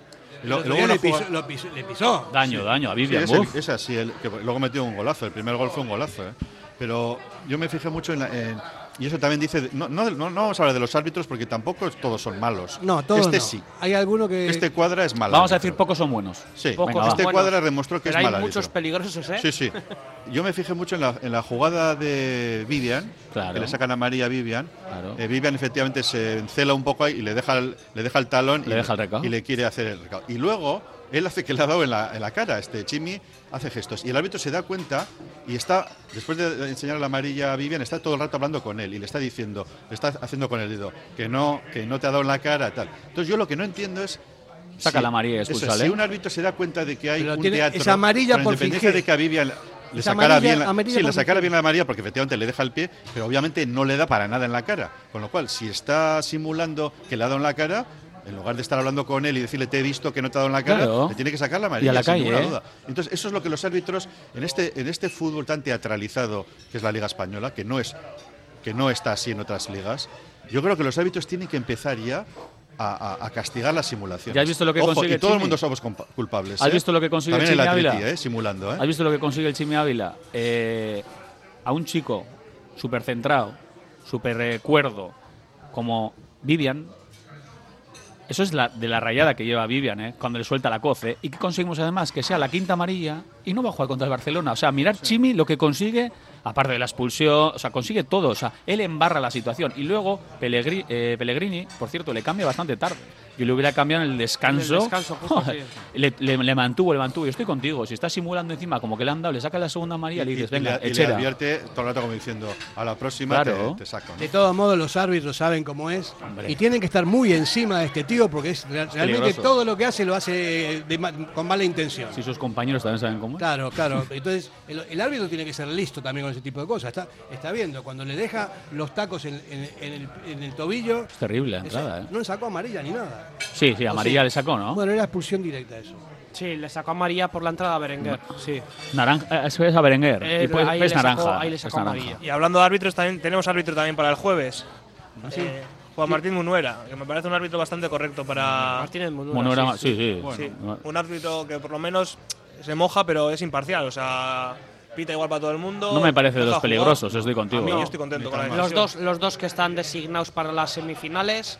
Lo- luego le, pisó, lo pisó- le pisó. Daño, daño a Sí, Vivian. es, el- uf. es así, el, que luego metió un golazo. El primer gol fue un golazo. ¿eh? Pero yo me fijé mucho en, la- en- Y eso también dice. No, no, no, no vamos a hablar de los árbitros porque tampoco todos son malos. No, todos Este no. sí. Hay alguno que. Este cuadra es malo. Vamos a decir pocos son buenos. Sí, Pocos Venga, va. este cuadra demostró que Pero es hay mal muchos árbitro. peligrosos, ¿eh? Sí, sí. Yo me fijé mucho en la, en la jugada de Vivian, Claro. que le sacan a María a Vivian. Claro. Eh, Vivian efectivamente se encela un poco ahí y le deja el, le deja el talón Le y, deja el recao. y le quiere hacer el recao. Y luego él hace que le ha dado en la, en la cara. Este Chimi hace gestos. Y el árbitro se da cuenta y está, después de enseñar la amarilla a Vivian, está todo el rato hablando con él y le está diciendo, le está haciendo con el dedo, que no, que no te ha dado en la cara, tal. Entonces yo lo que no entiendo es Saca la amarilla y eso. Si un árbitro se da cuenta de que hay Pero un tiene- teatro es amarilla con por independencia de que a Vivian le sacara amarilla- bien la, amarilla sí, por le sacara bien la amarilla porque efectivamente le deja el pie, pero obviamente no le da para nada en la cara. Con lo cual, si está simulando que le ha dado en la cara, en lugar de estar hablando con él y decirle te he visto que no te ha dado en la cara, Claro. le tiene que sacar la Y amarilla a la sin calle, ninguna ¿eh? duda. Entonces, eso es lo que los árbitros en este en este fútbol tan teatralizado que es la Liga española, que no es que no está así en otras ligas. Yo creo que los árbitros tienen que empezar ya a, castigar las simulaciones. ¿Ya has visto lo que Ojo, consigue y todo el Chimi? mundo somos culpables. ¿Has ¿eh? visto lo que consigue También Chimi el Atleti, Ávila? ¿eh? simulando. ¿eh? ¿Has visto lo que consigue el Chimi Ávila? Eh, a un chico súper centrado, súper cuerdo, como Vivian. Eso es la, de la rayada que lleva Vivian, ¿eh? cuando le suelta la coce. Y que conseguimos además que sea la quinta amarilla y no va a jugar contra el Barcelona. O sea, mirar Chimi lo que consigue, aparte de la expulsión, o sea, consigue todo. O sea, él embarra la situación. Y luego Pellegrini, eh, Pellegrini por cierto, le cambia bastante tarde. Yo le hubiera cambiado en el descanso. En el descanso, justo, Joder, [laughs] sí. le, le- le mantuvo, le mantuvo. Yo estoy contigo. Si está simulando encima como que le han dado, le saca la segunda amarilla y le dices, y, venga, le, y le advierte todo el rato como diciendo, a la próxima Claro. te, te saco. ¿no? De todos modos, los árbitros saben cómo es Hombre. y tienen que estar muy encima de este tío porque es real- realmente peligroso. todo lo que hace lo hace de ma- con mala intención. Si sus compañeros también saben cómo es. Claro, claro. Entonces, el, el árbitro tiene que ser listo también con ese tipo de cosas. Está, está viendo, cuando le deja los tacos en, en- en el, en el tobillo, Es terrible la entrada, ¿eh? no le sacó amarilla ni nada. Sí, sí, ¿O amarilla sí? le sacó, ¿no? Bueno, era expulsión directa eso. Sí, le sacó a María por la entrada a Berenguer. Sí. Naranja, eh, eso es a Berenguer. Eh, y pues, ahí es le sacó- naranja. ahí le sacó naranja. amarilla. Y hablando de árbitros, también tenemos árbitro también para el jueves. Eh, Juan Martín Munuera, que me parece un árbitro bastante correcto para. Martínez Munura, Monograma, sí, sí, sí. Sí, un árbitro que por lo menos se moja, pero es imparcial. O sea, pita igual para todo el mundo. No me parece de los peligrosos, estoy contigo. A mí yo No. estoy contento con la Los dos, los dos que están designados para las semifinales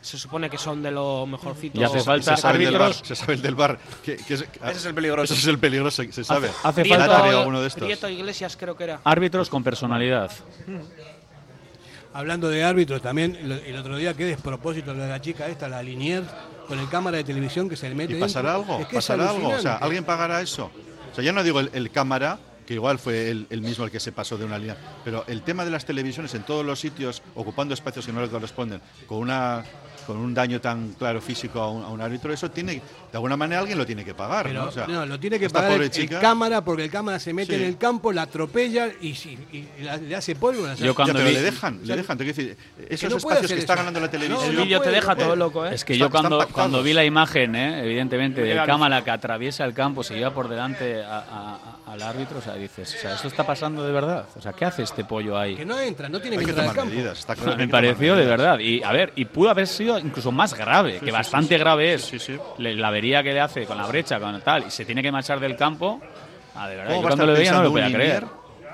se supone que son de lo mejorcito. Y hace falta se sabe el del bar, árbitros. se sabe el del bar. que- que es, Ese es el peligroso. Ese es el peligroso, se sabe. hace Prieto, falta- alguno de estos. Prieto Iglesias creo que era. Árbitros con personalidad. Hablando de árbitros, también el otro día, qué despropósito lo de la chica esta, la Liniers, con el cámara de televisión que se le mete ¿Y pasará dentro. algo? Es que es ¿Pasará algo? O sea. ¿alguien pagará eso? O sea, ya no digo el, el cámara, que igual fue el, el mismo el que se pasó de una línea, pero el tema de las televisiones en todos los sitios, ocupando espacios que no le corresponden, con una con un daño tan claro físico a un, a un árbitro, eso tiene, de alguna manera alguien lo tiene que pagar, Pero, ¿no? O sea, no, lo tiene que pagar el, cámara porque el cámara se mete Sí. en el campo, la atropella y, si- y- y la- le hace polvo. la- Yo Ya, cuando pero vi- le dejan, O le dejan. Decir, esos no espacios que está eso. ganando la televisión. El no vídeo te deja no todo loco, ¿eh? Es que yo cuando, cuando vi la imagen, ¿eh? evidentemente, del cámara que atraviesa el campo, se lleva por delante a- a- a- al árbitro, o sea, dices, o sea, ¿esto está pasando de verdad? O sea, ¿qué hace este pollo ahí? Que no entra, no tiene Hay que que entrar al campo. medidas, está claro. me pareció de verdad. Y a ver, y pudo haber sido incluso más grave, que bastante grave es. Sí, sí. Le- La avería que le hace con la brecha, con tal, y se tiene que marchar del campo. Ah, de verdad, ¿Cómo yo cuando lo veía no lo podía creer.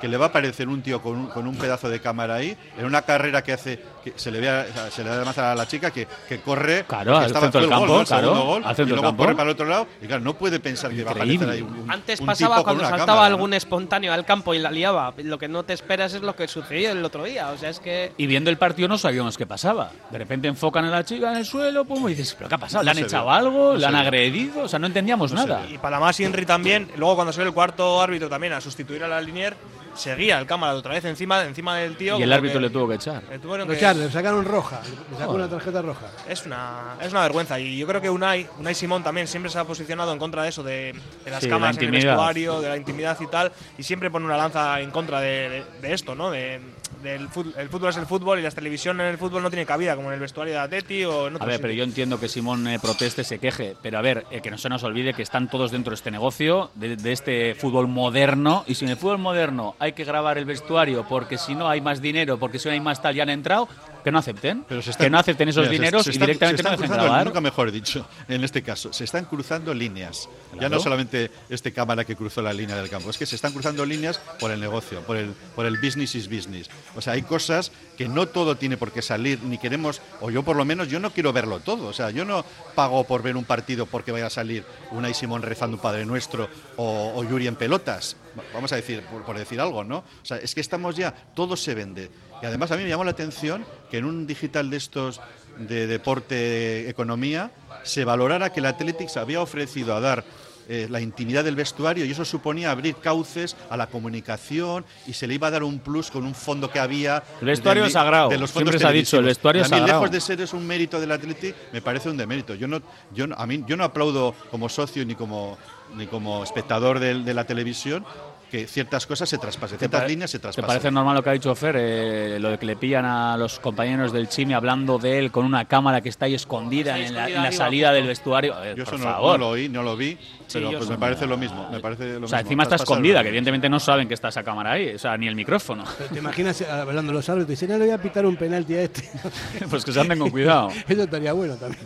Que le va a aparecer un tío con un, con un pedazo de cámara ahí en una carrera que hace que se le ve a, se le ve además a la chica que, que corre Claro, que estaba el gol, campo, ¿no? El segundo claro, gol, y luego campo. corre para el otro lado y claro no puede pensar que va a aparecer ahí un, un- Antes un pasaba tipo con cuando una saltaba cámara, ¿no? algún espontáneo al campo y la liaba. Lo que no te esperas es lo que sucedió el otro día. O sea, es que. Y viendo el partido no sabíamos qué pasaba. De repente enfocan a la chica en el suelo, pum, y dices, ¿pero qué ha pasado? ¿Le No han echado algo? No ¿Le han agredido? O sea, no entendíamos No nada. Y para más Inri también, luego cuando salió el cuarto árbitro también a sustituir a la linier, seguía el cámara otra vez encima, encima del tío. Y el árbitro que- le tuvo que echar. le tuvieron que- echaron, le sacaron roja, le sacó una tarjeta roja. Es una, es una vergüenza y yo creo que Unai, Unai Simón también siempre se ha posicionado en contra de eso, de, de las Sí, la cámaras en el vestuario, de la intimidad y tal, y siempre pone una lanza en contra de, de- de esto, ¿no? De, del fut- el fútbol es el fútbol y la televisión en el fútbol no tiene cabida, como en el vestuario de Atleti o en A otros ver, pero yo sitios. entiendo que Simón eh, proteste, se queje, pero a ver, eh, que no se nos olvide que están todos dentro de este negocio, de, de este fútbol moderno, y si en el fútbol moderno hay que grabar el vestuario porque si no hay más dinero, porque si no hay más tal, ya han entrado, que no acepten, Pero se están- que no acepten esos mira, se- dineros se y están- directamente se no están dejen cruzando, grabar. Nunca mejor dicho, en este caso, se están cruzando líneas. Ya Claro. no solamente este cámara que cruzó la línea del campo, es que se están cruzando líneas por el negocio, por el, por el business is business. O sea, hay cosas que no todo tiene por qué salir, ni queremos, o yo por lo menos, yo no quiero verlo todo. O sea, yo no pago por ver un partido porque vaya a salir una y Simón rezando un Padre Nuestro o, o Yuri en pelotas. Vamos a decir, por, por decir algo, ¿no? O sea, es que estamos ya, todo se vende. Y además a mí me llamó la atención que en un digital de estos de deporte economía se valorara que el Athletics había ofrecido a dar eh, la intimidad del vestuario y eso suponía abrir cauces a la comunicación y se le iba a dar un plus con un fondo que había El vestuario de- es sagrado. de los fondos Siempre se ha dicho, el vestuario Y a mí, sagrado. lejos de ser es un mérito del Athletic me parece un demérito yo no yo a mí yo no aplaudo como socio ni como ni como espectador de, la televisión que ciertas cosas se traspasen ciertas pare- líneas se ¿Te traspasen parece normal lo que ha dicho Fer? eh, lo de que le pillan a los compañeros del Chimi hablando de él con una cámara que está ahí escondida Está en la, en la salida del vestuario. A ver, yo por eso no, favor. no lo oí no lo vi pero yo pues sí. me parece lo mismo me parece lo o sea, mismo. encima está escondida, que evidentemente no saben que está esa cámara ahí, o sea, ni el micrófono. Pero ¿Te imaginas eh, hablando de los árbitros? Dicen, no le voy a pitar un penalti a este. [laughs] pues que se anden con cuidado. [laughs] Eso estaría bueno también.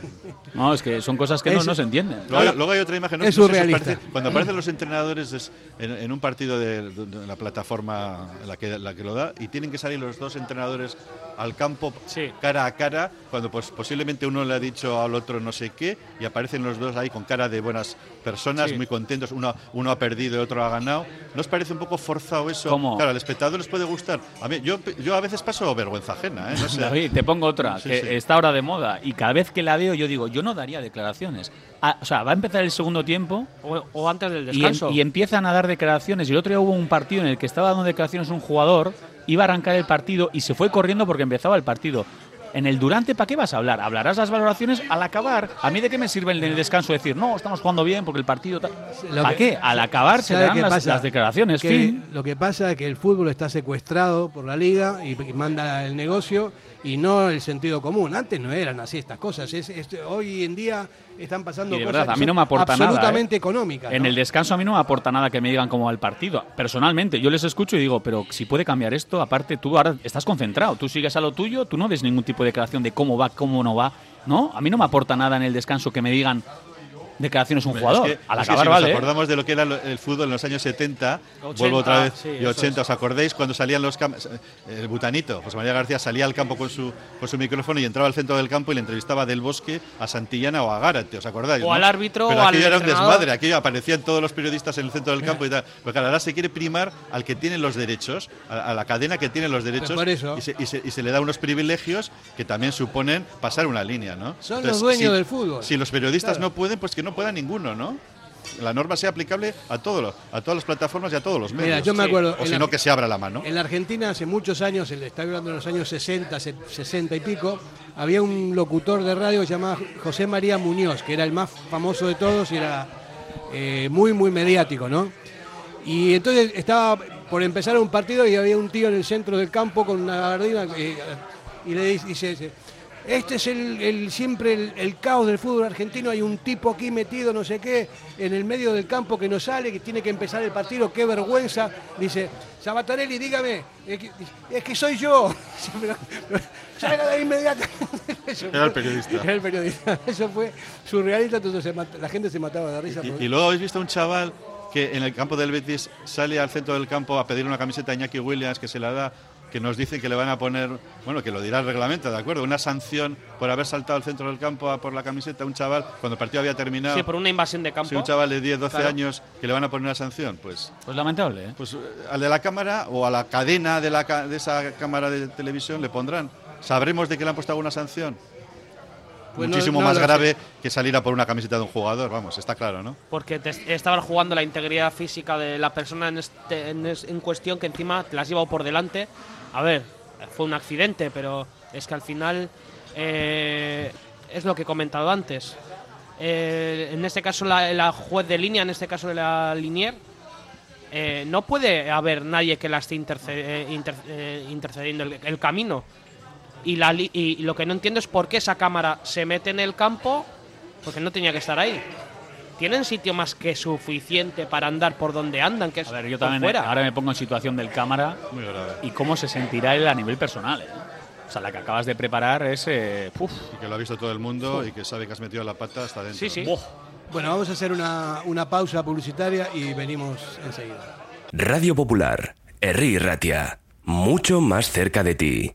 No, es que son cosas que no, no se entienden. Luego, hay- luego hay otra imagen. no Es sé si parece- cuando aparecen los entrenadores es en, en un partido de, de- de la plataforma la que, la que lo da y tienen que salir los dos entrenadores al campo Sí. cara a cara cuando pues posiblemente uno le ha dicho al otro no sé qué y aparecen los dos ahí con cara de buenas personas, Sí. muy contentos. Uno, uno ha perdido y otro ha ganado. ¿No os parece un poco forzado eso? ¿Cómo? Claro, al espectador les puede gustar. A mí, yo, yo a veces paso vergüenza ajena. ¿eh? No sé. David, te pongo otra, Sí, que sí. está ahora de moda y cada vez que la veo yo digo, yo no daría declaraciones. Ah, o sea, va a empezar el segundo tiempo O, o antes del y, em- descanso. y empiezan a dar declaraciones. Y el otro día hubo un partido en el que estaba dando declaraciones un jugador, iba a arrancar el partido y se fue corriendo porque empezaba el partido. En el durante, ¿para qué vas a hablar? Hablarás las valoraciones al acabar. ¿A mí de qué me sirve en el descanso decir, no, estamos jugando bien porque el partido... ta-"? Lo ¿Para qué? Al acabar se ¿Sabe dan las, las declaraciones. Que fin. Lo que pasa es que el fútbol está secuestrado por la liga y, y manda el negocio y no el sentido común. Antes no eran así estas cosas. Es, es- hoy en día están pasando Y de cosas verdad, a mí no me aporta nada, absolutamente ¿eh? económicas. En el descanso a mí no me aporta nada que me digan cómo va el partido. Personalmente, yo les escucho y digo, pero si puede cambiar esto, aparte tú ahora estás concentrado, tú sigues a lo tuyo, tú no ves ningún tipo de declaración de cómo va, cómo no va. No, a mí no me aporta nada en el descanso que me digan declaraciones un Es jugador. que- Al es que si vale. nos acordamos de lo que era el fútbol en los años 70, 80, vuelvo otra vez, sí, y eso 80, es. ¿os acordáis cuando salían los campos? El butanito, José María García salía al campo con su, con su micrófono y entraba al centro del campo y le entrevistaba a Del Bosque, a Santillana o a Gárate, ¿os acordáis? O no? al árbitro Pero o aquello al era un desmadre, aquello aparecían todos los periodistas en el centro del campo y tal. Pero claro, ahora se quiere primar al que tiene los derechos, a, a la cadena que tiene los derechos. Y, se, y se- y se le da unos privilegios que también suponen pasar una línea, ¿no? Son los dueños si- del fútbol. Si los periodistas Claro. no pueden, pues que no pueda ninguno, ¿no? La norma sea aplicable a todos los, a todas las plataformas y a todos los medios. Mira, yo me acuerdo, O en si la- no, que se abra la mano. En la Argentina hace muchos años, el- estoy hablando de los años 60, se- 60 y pico, había un locutor de radio llamado José María Muñoz, que era el más famoso de todos y era eh, muy, muy mediático, ¿no? Y entonces estaba por empezar un partido y había un tío en el centro del campo con una gabardina eh, y le dice, dice, dice, este es el, el- siempre el, el caos del fútbol argentino, hay un tipo aquí metido, no sé qué, en el medio del campo que no sale, que tiene que empezar el partido, qué vergüenza. Dice, Sabatarelli, dígame, es que, es que soy yo. [laughs] Salga de. [laughs] Eso Era el periodista. Era el periodista. [laughs] Eso fue surrealista, entonces la gente se mataba de risa. Y, por- y luego habéis visto a un chaval que en el campo del Betis sale al centro del campo a pedir una camiseta a Iñaki Williams que se la da, que nos dice que le van a poner, bueno, que lo dirá el reglamento, ¿de acuerdo? Una sanción por haber saltado al centro del campo a por la camiseta a un chaval cuando el partido había terminado. Sí, por una invasión de campo. Si un chaval de 10, 12 Claro. años que le van a poner una sanción, pues Pues lamentable, ¿eh? pues eh, al de la cámara o a la cadena de, la, ca- de esa cámara de televisión le pondrán. ¿Sabremos de que le han puesto alguna sanción? Pues Muchísimo no más grave que salir a por una camiseta de un jugador, vamos, está claro, ¿no? Porque te estaban jugando la integridad física de la persona en, este- en, es- en cuestión que encima te la has llevado por delante. A ver, fue un accidente, pero es que al final eh, es lo que he comentado antes. Eh, en este caso, la, juez de línea, en este caso la Linier, eh, no puede haber nadie que la esté interce- inter- intercediendo el, camino. Y, la, y lo que no entiendo es por qué esa cámara se mete en el campo, porque no tenía que estar ahí. Tienen sitio más que suficiente para andar por donde andan, que es A ver, yo también fuera. ahora me pongo en situación del cámara Muy grave. y cómo se sentirá él a nivel personal. ¿eh? O sea, la que acabas de preparar es. eh, uf. Y que lo ha visto todo el mundo y que sabe que has metido la pata hasta dentro. Sí, sí. Bueno, vamos a hacer una, una pausa publicitaria y venimos enseguida. Radio Popular, Herri Ratia, mucho más cerca de ti.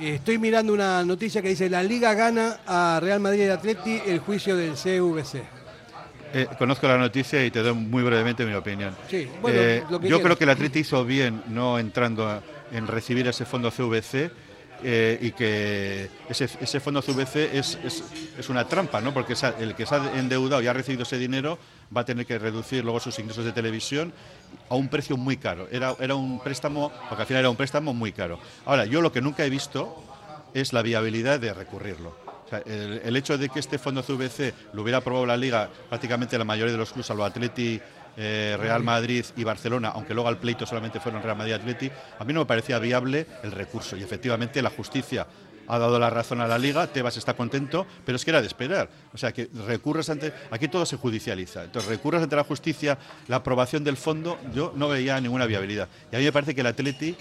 Eh, estoy mirando una noticia que dice la Liga gana a Real Madrid y Atleti el juicio del CVC. Eh, conozco la noticia y te doy muy brevemente mi opinión. Sí, bueno, Eh, yo creo que el Atleti hizo bien no entrando a- en recibir ese fondo CVC eh, y que ese, fondo CVC es, es, una trampa, ¿no? porque el que se ha endeudado y ha recibido ese dinero va a tener que reducir luego sus ingresos de televisión a un precio muy caro. Era, era un préstamo, porque al final era un préstamo muy caro. Ahora, yo lo que nunca he visto es la viabilidad de recurrirlo. El hecho de que este fondo CVC lo hubiera aprobado la Liga prácticamente la mayoría de los clubes, salvo Atleti, eh, Real Madrid y Barcelona, aunque luego al pleito solamente fueron Real Madrid y Atleti, a mí no me parecía viable el recurso. Y efectivamente la justicia ha dado la razón a la Liga, Tebas está contento, pero es que era de esperar. O sea, que recurres ante... Aquí todo se judicializa. Entonces, recurres ante la justicia, la aprobación del fondo, yo no veía ninguna viabilidad. Y a mí me parece que el Atleti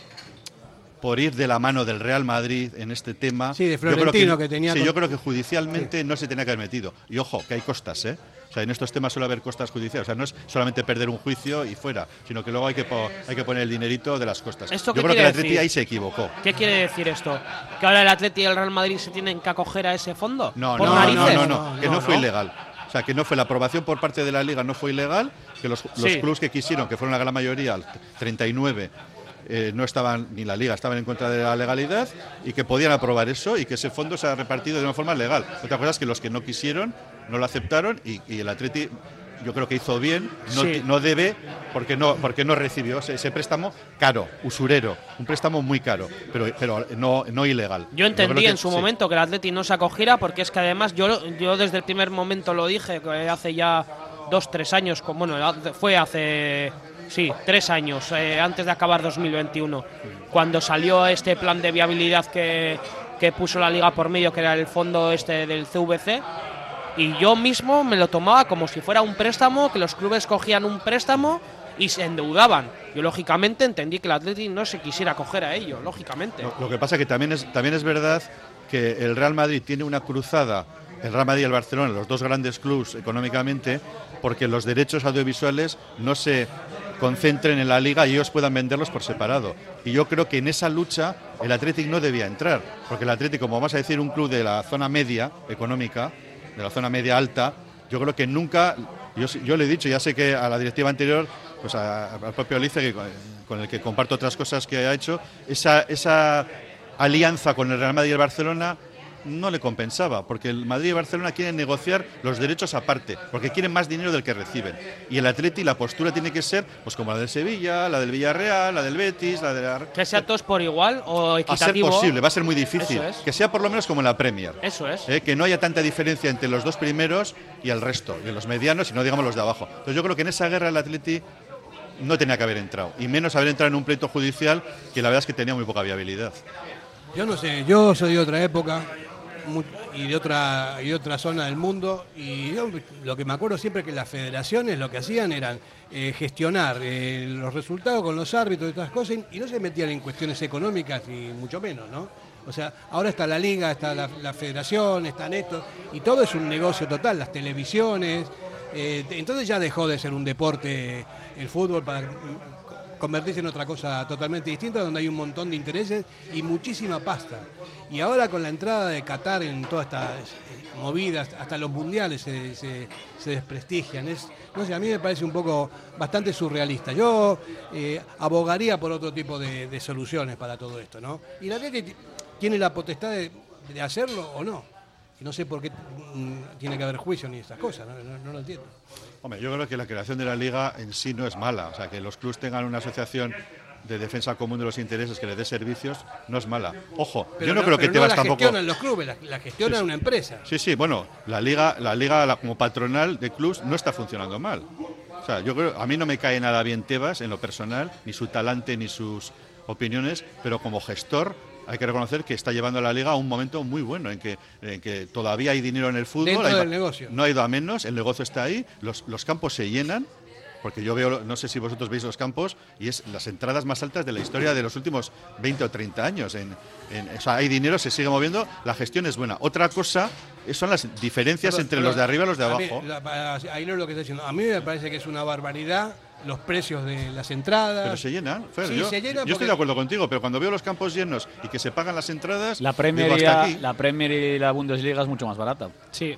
por ir de la mano del Real Madrid en este tema. Sí, de yo creo Florentino, que tenía Sí, con- yo creo que judicialmente no se tenía que haber metido. Y ojo, que hay costas, ¿eh? O sea, en estos temas suele haber costas judiciales. O sea, no es solamente perder un juicio y fuera, sino que luego hay que, po- hay que poner el dinerito de las costas. ¿Esto Yo creo que el Atleti decir? ahí se equivocó. ¿Qué quiere decir esto? ¿Que ahora el Atleti y el Real Madrid se tienen que acoger a ese fondo? No, ¿Por no, no, no, no, que no, fue ilegal. O sea, que no fue la aprobación por parte de la Liga, no fue ilegal, que los, los Sí. clubes que quisieron, que fueron la gran mayoría, el 39, eh, no estaban, ni la Liga, estaban en contra de la legalidad y que podían aprobar eso y que ese fondo se ha repartido de una forma legal. Otra cosa es que los que no quisieron no lo aceptaron y, y el Atleti yo creo que hizo bien, no, Sí. no debe porque no, porque no recibió ese, préstamo caro, usurero, un préstamo muy caro, pero, pero no, no ilegal. Yo entendí que- en su sí. momento que el Atleti no se acogiera porque es que además yo, yo desde el primer momento lo dije, que hace ya dos, tres años, bueno, fue hace, sí, tres años, eh, antes de acabar 2021, cuando salió este plan de viabilidad que, que puso la liga por medio, que era el fondo este del CVC, y yo mismo me lo tomaba como si fuera un préstamo, que los clubes cogían un préstamo y se endeudaban. Yo lógicamente entendí que el Atleti no se quisiera acoger a ello, lógicamente. Lo, que pasa que también es, también es verdad que el Real Madrid tiene una cruzada, el Real Madrid y el Barcelona, los dos grandes clubes económicamente, porque los derechos audiovisuales no se concentren en la liga y ellos puedan venderlos por separado. Y yo creo que en esa lucha el Athletic no debía entrar, porque el Athletic, como vamos a decir, un club de la zona media económica, de la zona media alta, yo creo que nunca, yo, yo le he dicho, ya sé que a la directiva anterior, pues a- al propio Alice, que, con- con el que comparto otras cosas que ha hecho, esa, esa alianza con el Real Madrid y el Barcelona no le compensaba, porque el Madrid y el Barcelona quieren negociar los derechos aparte, porque quieren más dinero del que reciben. Y el Atleti, la postura tiene que ser pues como la del Sevilla, la del Villarreal, la del Betis, la de la... Que sea todos por igual o A ser equitativo. posible, va a ser muy difícil. Eso es. Que sea por lo menos como en la Premier. Eso es. Eh, que no haya tanta diferencia entre los dos primeros y el resto, y los medianos y no digamos los de abajo. Entonces yo creo que en esa guerra el Atleti no tenía que haber entrado, y menos haber entrado en un pleito judicial que la verdad es que tenía muy poca viabilidad. Yo no sé, yo soy de otra época y de otra y de otra zona del mundo y yo lo que me acuerdo siempre que las federaciones lo que hacían eran eh, gestionar eh, los resultados con los árbitros y otras cosas y no se metían en cuestiones económicas y mucho menos, ¿no? O sea, ahora está la liga, está la, la federación, están estos y todo es un negocio total, las televisiones. eh, entonces ya dejó de ser un deporte el fútbol para convertirse en otra cosa totalmente distinta, donde hay un montón de intereses y muchísima pasta. Y ahora con la entrada de Qatar en todas estas eh, movidas, hasta los mundiales se, se- desprestigian. Es, no sé, a mí me parece un poco bastante surrealista. Yo eh, abogaría por otro tipo de, soluciones para todo esto, ¿no? Y la ti- tiene la potestad de hacerlo o no. Y no sé por qué mm, tiene que haber juicio ni estas cosas, no, No- no lo entiendo. Hombre, yo creo que la creación de la liga en sí no es mala. O sea, que los clubes tengan una asociación de defensa común de los intereses que les dé servicios no es mala. Ojo, Pero yo no, creo que te no vas la tampoco. gestionan los clubes, la, la gestiona Sí, sí. una empresa. Sí, sí, bueno, la liga, la liga la- como patronal de clubs no está funcionando mal. O sea, yo creo, a mí no me cae nada bien Tebas en lo personal, ni su talante ni sus opiniones, pero como gestor hay que reconocer que está llevando a la liga a un momento muy bueno en que, en que todavía hay dinero en el fútbol. Dentro hay- del negocio. No ha ido a menos, el negocio está ahí, los, los campos se llenan. Porque yo veo, no sé si vosotros veis los campos, y es las entradas más altas de la historia de los últimos 20 o 30 años. En, en- o sea, hay dinero, se sigue moviendo, la gestión es buena. Otra cosa son las diferencias Pero- entre pero los de arriba y los de mí, abajo. la- ahí no es lo que está diciendo. A mí me parece que es una barbaridad los precios de las entradas. Pero se llenan, Fer, Sí, yo, se llenan yo estoy de acuerdo contigo, pero cuando veo los campos llenos y que se pagan las entradas, La Premier, digo, y hasta la, aquí. la Premier y la Bundesliga es mucho más barata. Sí.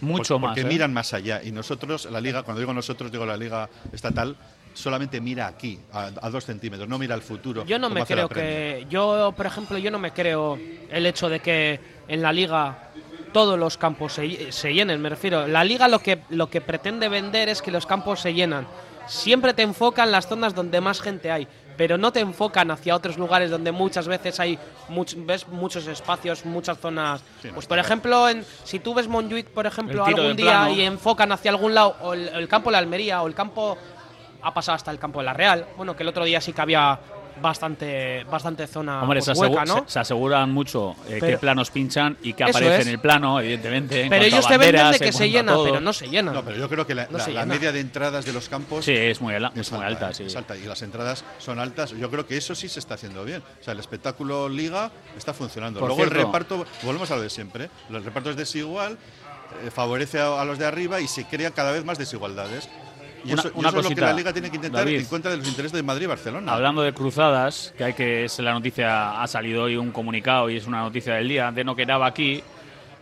Mucho Porque- más. Porque ¿eh? miran más allá. Y nosotros, la liga, cuando digo nosotros, digo la liga estatal, solamente mira aquí, a, a dos centímetros, no mira al futuro. Yo no me creo que. Yo, por ejemplo, yo no me creo el hecho de que en la liga todos los campos se, se llenen. Me refiero. La liga lo que, lo que pretende vender es que los campos se llenan. Siempre te enfocan las zonas donde más gente hay, pero no te enfocan hacia otros lugares donde muchas veces hay much- ves muchos espacios, muchas zonas. Sí, no, pues por ejemplo, en, si tú ves Montjuic, por ejemplo, algún día plano. y enfocan hacia algún lado, o el, el campo de la Almería, o el campo ha pasado hasta el campo de la Real. Bueno, que el otro día sí que había bastante, bastante zona Hombre, pues, se, hueca, asegu- ¿no? se- se aseguran mucho eh, qué planos pinchan y qué aparece es. en el plano, evidentemente. en Pero ellos te venden banderas, de que se llena, todo. pero no se llena. No, pero yo creo que la, No la- se la llena. media de entradas de los campos Sí, es muy, ala- es es muy alta, alta, sí. es alta, y las entradas son altas. Yo creo que eso sí se está haciendo bien. O sea, el espectáculo liga está funcionando. Por Luego el reparto, volvemos a lo de siempre. ¿eh? El reparto es desigual eh, favorece a, a los de arriba y se crean cada vez más desigualdades. Y Una- eso, y una eso es lo que la Liga tiene que intentar David. en contra de los intereses de Madrid y Barcelona. Hablando de cruzadas, que hay que es la noticia ha salido hoy un comunicado y es una noticia del día de no quedaba aquí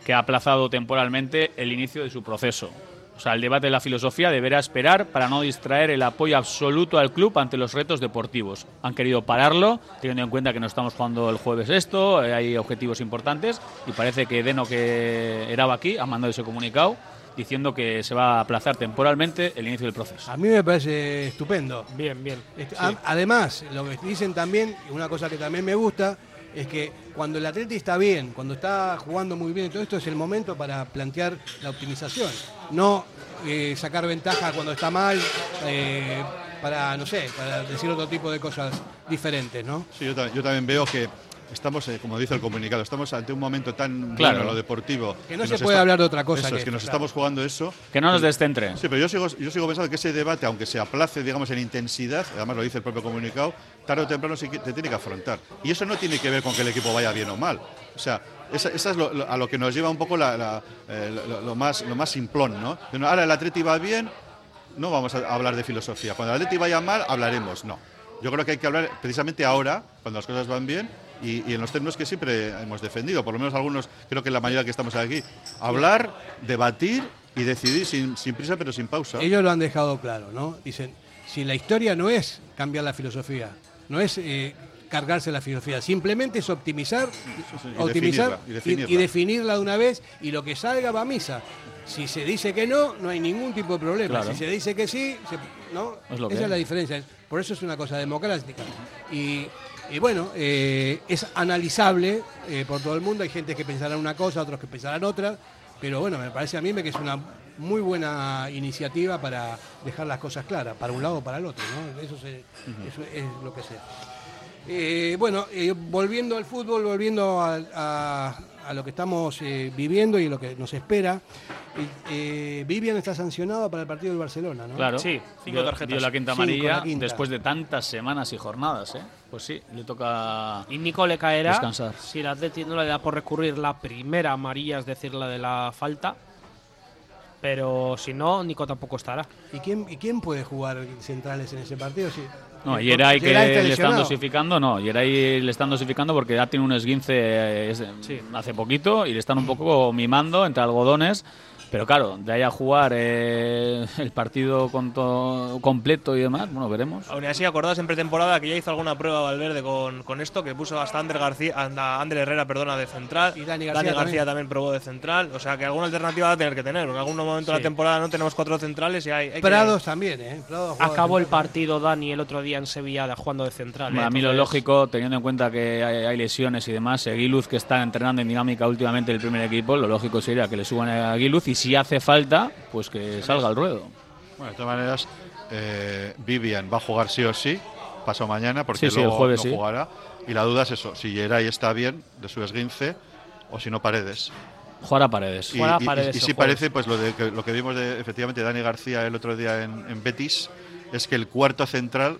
que ha aplazado temporalmente el inicio de su proceso. O sea, el debate de la filosofía deberá esperar para no distraer el apoyo absoluto al club ante los retos deportivos. Han querido pararlo, teniendo en cuenta que no estamos jugando el jueves esto, eh, hay objetivos importantes y parece que Deno, que era aquí, ha mandado ese comunicado diciendo que se va a aplazar temporalmente el inicio del proceso. A mí me parece estupendo. Bien, bien. Este, a- Además, lo que dicen también, y una cosa que también me gusta, es que cuando el atleta está bien, cuando está jugando muy bien y todo esto, es el momento para plantear la optimización. No eh, sacar ventaja cuando está mal, eh, para, no sé, para decir otro tipo de cosas diferentes, ¿no? Sí, yo, yo también veo que estamos, eh, como dice el comunicado, estamos ante un momento tan Claro. bueno en lo deportivo. Que no se nos puede hablar de otra cosa Eso que es, que nos claro. estamos jugando eso. Que no nos descentre. Sí, pero yo sigo, yo sigo pensando que ese debate, aunque se aplace, digamos, en intensidad, además lo dice el propio comunicado, tarde o temprano sí que te tiene que afrontar. Y eso no tiene que ver con que el equipo vaya bien o mal. O sea, esa, esa es lo- lo- a lo que nos lleva un poco la- la, eh, lo, lo más, lo más simplón, no, Ahora el Atleti va bien, no vamos a hablar de filosofía. Cuando el Atleti vaya mal, hablaremos. No. Yo creo que hay que hablar precisamente ahora, cuando las cosas van bien, y, y en los términos que siempre hemos defendido, por lo menos algunos, creo que la mayoría que estamos aquí. Hablar, debatir y decidir sin, sin prisa pero sin pausa. Ellos lo han dejado claro, ¿no? Dicen, si la historia no es cambiar la filosofía, no es eh, cargarse la filosofía, simplemente es optimizar, y optimizar definirla, y definirla. y definirla de una vez y lo que salga va a misa. Si se dice que no, no hay ningún tipo de problema. Claro. Si se dice que sí, se- ¿no? Es lo que esa es la diferencia. Por eso es una cosa democrática. Y, y bueno, eh, es analizable eh, por todo el mundo. Hay gente que pensará una cosa, otros que pensarán otra. Pero bueno, me parece a mí que es una muy buena iniciativa para dejar las cosas claras, para un lado o para el otro. ¿no? Eso, se- eso es lo que sea. Eh, bueno, eh, volviendo al fútbol, volviendo a, a- a lo que estamos eh, viviendo y lo que nos espera, eh, Vivian está sancionado para el partido del Barcelona, ¿no? Claro, Sí, cinco tarjetas. dio la quinta amarilla la quinta. después de tantas semanas y jornadas, ¿eh? Pues sí, le toca Y Nico le caerá Descansar. si el Atleti no le da por recurrir la primera amarilla, es decir, la de la falta. Pero si no, Nico tampoco estará. ¿Y quién, ¿Y quién puede jugar centrales en ese partido? Sí. No, Yeray que está le están dosificando, no, Yeray le están dosificando porque ha tenido un esguince eh, es- hace poquito y le están un poco mimando entre algodones. Pero claro, de ahí a jugar eh, [laughs] el partido con to- completo y demás, bueno, veremos. Aún así, acordaos en pretemporada que ya hizo alguna prueba Valverde con, con esto, que puso hasta Ander García, anda, Ander Herrera, perdona, de central. Y Dani García también. también. probó de central. O sea que alguna alternativa va a tener que tener. En algún momento de la temporada no tenemos cuatro centrales y hay, hay que- Prados también, ¿eh? Prados Acabó el partido Dani el otro día en Sevilla de- jugando de central. Hombre, ¿eh? a mí lo lógico, teniendo en cuenta que hay, hay lesiones y demás, Guiluz que está entrenando en dinámica últimamente el primer equipo, lo lógico sería que le suban a Guiluz y si hace falta, pues que salga al ruedo. Bueno, de todas maneras, eh, Vivian va a jugar sí o sí, pasado mañana, porque Sí, sí, el luego jueves no sí. jugará. Y la duda es eso, si Geray está bien de su esguince o si no Paredes. Jugar a paredes. Y, Juega y- Paredes y el sí jueves. parece, pues lo, de, que, lo que vimos de efectivamente Dani García el otro día en, en Betis, es que el cuarto central,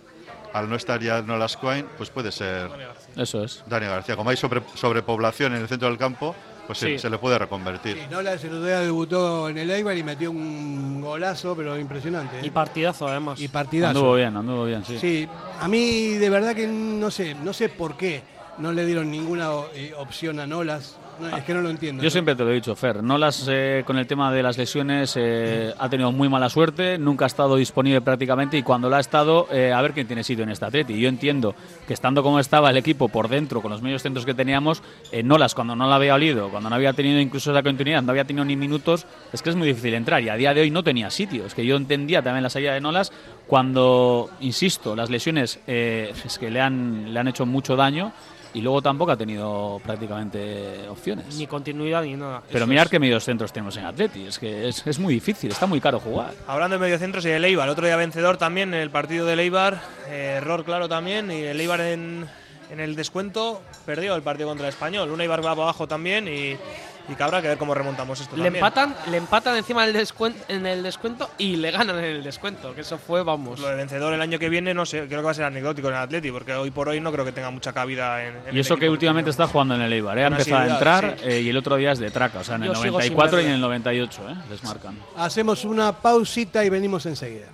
al no estar ya Nolas Coin, pues puede ser Eso es. Dani García. Como hay sobre, sobrepoblación en el centro del campo, pues se- Sí. se, le puede reconvertir. Sí, Nola el otro día debutó en el Eibar y metió un golazo, pero impresionante. ¿eh? Y partidazo, además. Y partidazo. Anduvo bien, anduvo bien, sí. Sí, a mí de verdad que no sé, no sé por qué no le dieron ninguna eh, opción a Nolas. Es que no lo entiendo. Yo ¿no? siempre te lo he dicho, Fer, Nolas eh, con el tema de las lesiones eh, ha tenido muy mala suerte, nunca ha estado disponible prácticamente y cuando lo ha estado, eh, a ver quién tiene sitio en esta Atleti. Yo entiendo que estando como estaba el equipo por dentro, con los medios centros que teníamos, eh, Nolas cuando no la había olido, cuando no había tenido incluso esa continuidad, no había tenido ni minutos, es que es muy difícil entrar y a día de hoy no tenía sitio. Es que yo entendía también la salida de Nolas cuando, insisto, las lesiones eh, es que le han, le han hecho mucho daño. Y luego tampoco ha tenido prácticamente opciones. Ni continuidad ni nada. Pero Eso mirar es. qué medios centros tenemos en Atleti. Es que es, es muy difícil, está muy caro jugar. Hablando de mediocentros y el Eibar, otro día vencedor también en el partido del Eibar, eh, error claro también, y el Eibar en, en el descuento perdió el partido contra el Español. Un Eibar va abajo también y, y que habrá que ver cómo remontamos esto Le también. empatan, le empatan encima del descuento, en el descuento y le ganan en el descuento, que eso fue, vamos. Lo de vencedor el año que viene, no sé, creo que va a ser anecdótico en el Atleti, porque hoy por hoy no creo que tenga mucha cabida en, en Y el eso que últimamente está jugando en el Eibar, ¿eh? ha empezado a entrar sí. eh, y el otro día es de traca, o sea, en el Yo sigo sin 94 y en el 98, ¿eh? les marcan. Hacemos una pausita y venimos enseguida.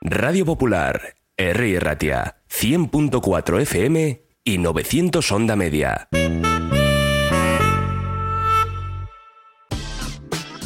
Radio Popular, R. Ratia, 100.4 FM y 900 Onda Media.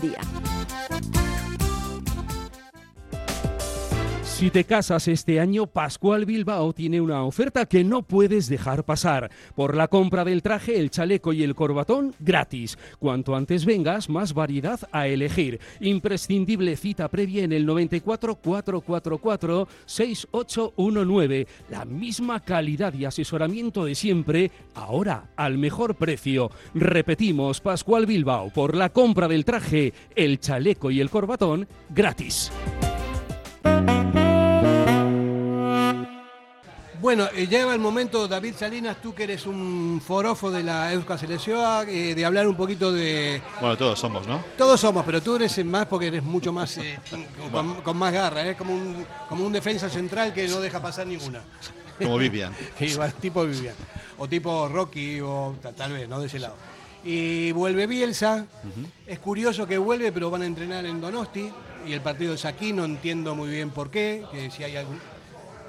día. Si te casas este año, Pascual Bilbao tiene una oferta que no puedes dejar pasar. Por la compra del traje, el chaleco y el corbatón, gratis. Cuanto antes vengas, más variedad a elegir. Imprescindible cita previa en el 94 444 6819. La misma calidad y asesoramiento de siempre, ahora al mejor precio. Repetimos, Pascual Bilbao, por la compra del traje, el chaleco y el corbatón, gratis. Bueno, eh, llega el momento, David Salinas, tú que eres un forofo de la Euska Selecioa, eh, de hablar un poquito de... Bueno, todos somos, ¿no? Todos somos, pero tú eres más porque eres mucho más, eh, [laughs] con, con más garra, ¿eh? como, un, como un defensa central que no deja pasar ninguna. [laughs] Como Vivian. [laughs] Igual, tipo Vivian. O tipo Rocky, o ta- tal vez, no de ese lado. Y vuelve Bielsa. Es curioso que vuelve, pero van a entrenar en Donosti. Y el partido es aquí, no entiendo muy bien por qué. Que si hay algún...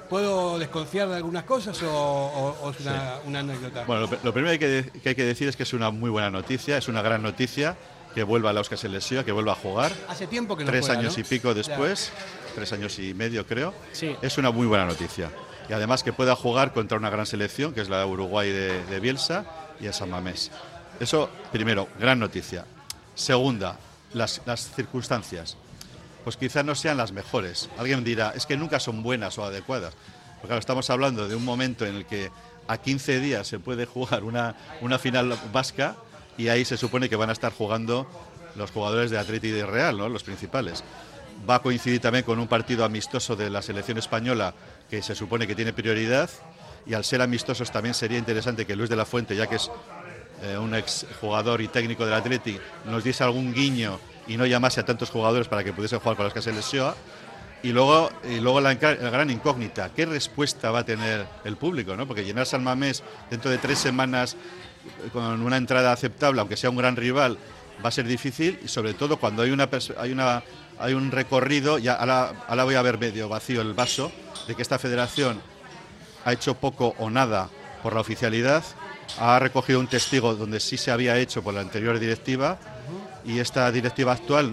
¿Puedo desconfiar de algunas cosas o, o- o es una, una anécdota? Bueno, lo, lo primero que hay que, que hay que decir es que es una muy buena noticia, es una gran noticia que vuelva a la Oscar Selección, que vuelva a jugar. Hace tiempo que no Tres juega, años ¿no? y pico después, tres años y medio creo. Sí. Es una muy buena noticia. Y además que pueda jugar contra una gran selección, que es la de Uruguay de, de Bielsa y a San Mamés. Eso, primero, gran noticia. Segunda, las, las circunstancias. Pues quizás no sean las mejores. Alguien dirá, es que nunca son buenas o adecuadas. Porque estamos hablando de un momento en el que a 15 días se puede jugar una, una final vasca y ahí se supone que van a estar jugando los jugadores de Atleti y de Real, ¿no? los principales. Va a coincidir también con un partido amistoso de la selección española que se supone que tiene prioridad y al ser amistosos también sería interesante que Luis de la Fuente, ya que es eh, un ex jugador y técnico del Atleti, nos diese algún guiño y no llamase a tantos jugadores para que pudiesen jugar con las que se lesió. Y luego, y luego la, gran incógnita, ¿qué respuesta va a tener el público? ¿no? Porque llenar San Mamés dentro de tres semanas eh, con una entrada aceptable, aunque sea un gran rival, va a ser difícil y sobre todo cuando hay una hay una hay un recorrido, ya ahora, ahora voy a ver medio vacío el vaso, de que esta federación ha hecho poco o nada por la oficialidad, ha recogido un testigo donde sí se había hecho por la anterior directiva y esta directiva actual